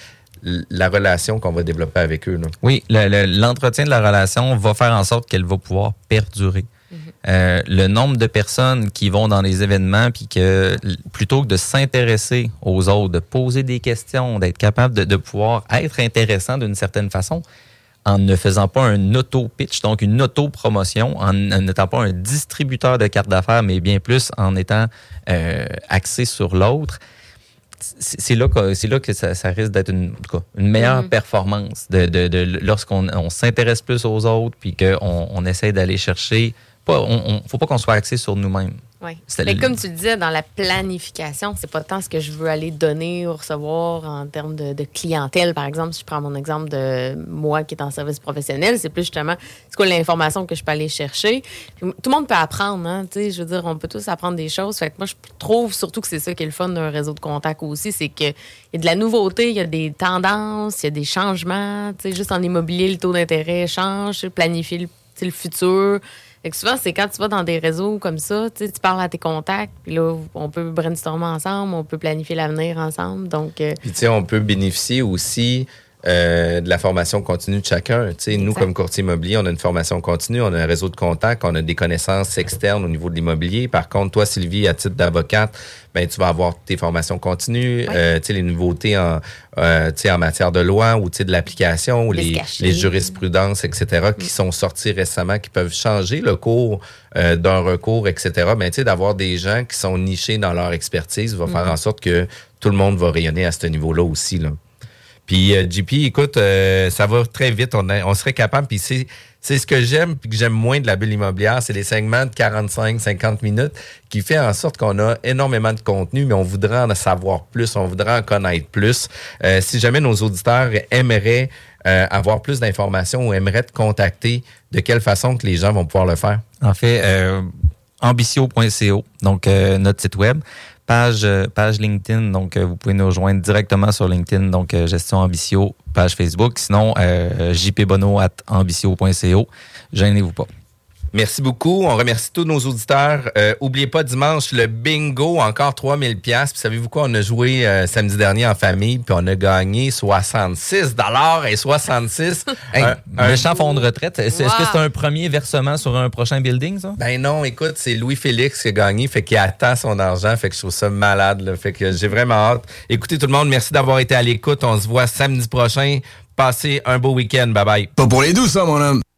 la relation qu'on va développer avec eux. Oui, le- le- l'entretien de la relation va faire en sorte qu'elle va pouvoir perdurer. Euh, le nombre de personnes qui vont dans les événements, puis que plutôt que de s'intéresser aux autres, de poser des questions, d'être capable de, de pouvoir être intéressant d'une certaine façon, en ne faisant pas un auto-pitch, donc une auto-promotion, en n'étant pas un distributeur de cartes d'affaires, mais bien plus en étant euh, axé sur l'autre, c'est là que, c'est là que ça, ça risque d'être une, meilleure Mhm. performance de, de- de- lorsqu'on on s'intéresse plus aux autres puis qu'on on essaie d'aller chercher. Pas, on, on- faut pas qu'on soit axé sur nous-mêmes. Oui. Mais comme tu le disais, dans la planification, c'est pas tant ce que je veux aller donner ou recevoir en termes de, de clientèle, par exemple. Si je prends mon exemple de moi qui est en service professionnel, c'est plus justement c'est quoi l'information que je peux aller chercher? Tout le monde peut apprendre, hein, tu sais, je veux dire, on peut tous apprendre des choses. Fait que moi, je trouve surtout que c'est ça qui est le fun d'un réseau de contacts aussi, c'est qu'il y a de la nouveauté, il y a des tendances, il y a des changements. Tu sais, juste en immobilier, le taux d'intérêt change, planifier le futur. Fait que souvent, c'est quand tu vas dans des réseaux comme ça, tu parles à tes contacts, puis là, on peut brainstormer ensemble, on peut planifier l'avenir ensemble. Donc, euh, Puis, tu sais, on peut bénéficier aussi euh, de la formation continue de chacun. Tu sais, nous, comme courtier immobilier, on a une formation continue, on a un réseau de contacts, on a des connaissances externes au niveau de l'immobilier. Par contre, toi, Sylvie, à titre d'avocate, ben, tu vas avoir tes formations continues, euh, tu sais, les nouveautés en, euh, tu sais, en matière de loi ou tu sais, de l'application, ou Les jurisprudences, etc., qui sont sortis récemment, qui peuvent changer le cours euh, d'un recours, etc. Mais tu sais, d'avoir des gens qui sont nichés dans leur expertise va faire Mhm. en sorte que tout le monde va rayonner à ce niveau-là aussi. Là. Puis euh, JP, écoute, euh, ça va très vite. On, on serait capable. Puis c'est, c'est ce que j'aime puis que j'aime moins de la bulle immobilière, c'est les segments de 45-50 minutes qui fait en sorte qu'on a énormément de contenu, mais on voudrait en savoir plus, on voudrait en connaître plus. Euh, si jamais nos auditeurs aimeraient euh, avoir plus d'informations ou aimeraient te contacter, de quelle façon que les gens vont pouvoir le faire? En fait, euh, ambitio.co, donc euh, notre site web, page, euh, page LinkedIn, donc euh, vous pouvez nous rejoindre directement sur LinkedIn, donc euh, Gestion Ambitio, page Facebook, sinon jpbono at ambitio.co, gênez-vous pas. Merci beaucoup. On remercie tous nos auditeurs. Euh, oubliez pas dimanche le bingo, encore 3000 pièces. Puis savez-vous quoi? On a joué euh, samedi dernier en famille, puis on a gagné 66 dollars et 66. [laughs] Hey, un- un- méchant fonds de retraite. Est-ce est-ce que c'est un premier versement sur un prochain building, ça? Ben non, écoute, c'est Louis Félix qui a gagné, fait qu'il attend son argent, fait que je trouve ça malade. Là, fait que j'ai vraiment hâte. Écoutez tout le monde, merci d'avoir été à l'écoute. On se voit samedi prochain. Passez un beau week-end. Bye bye. Pas pour les doux, ça, mon homme.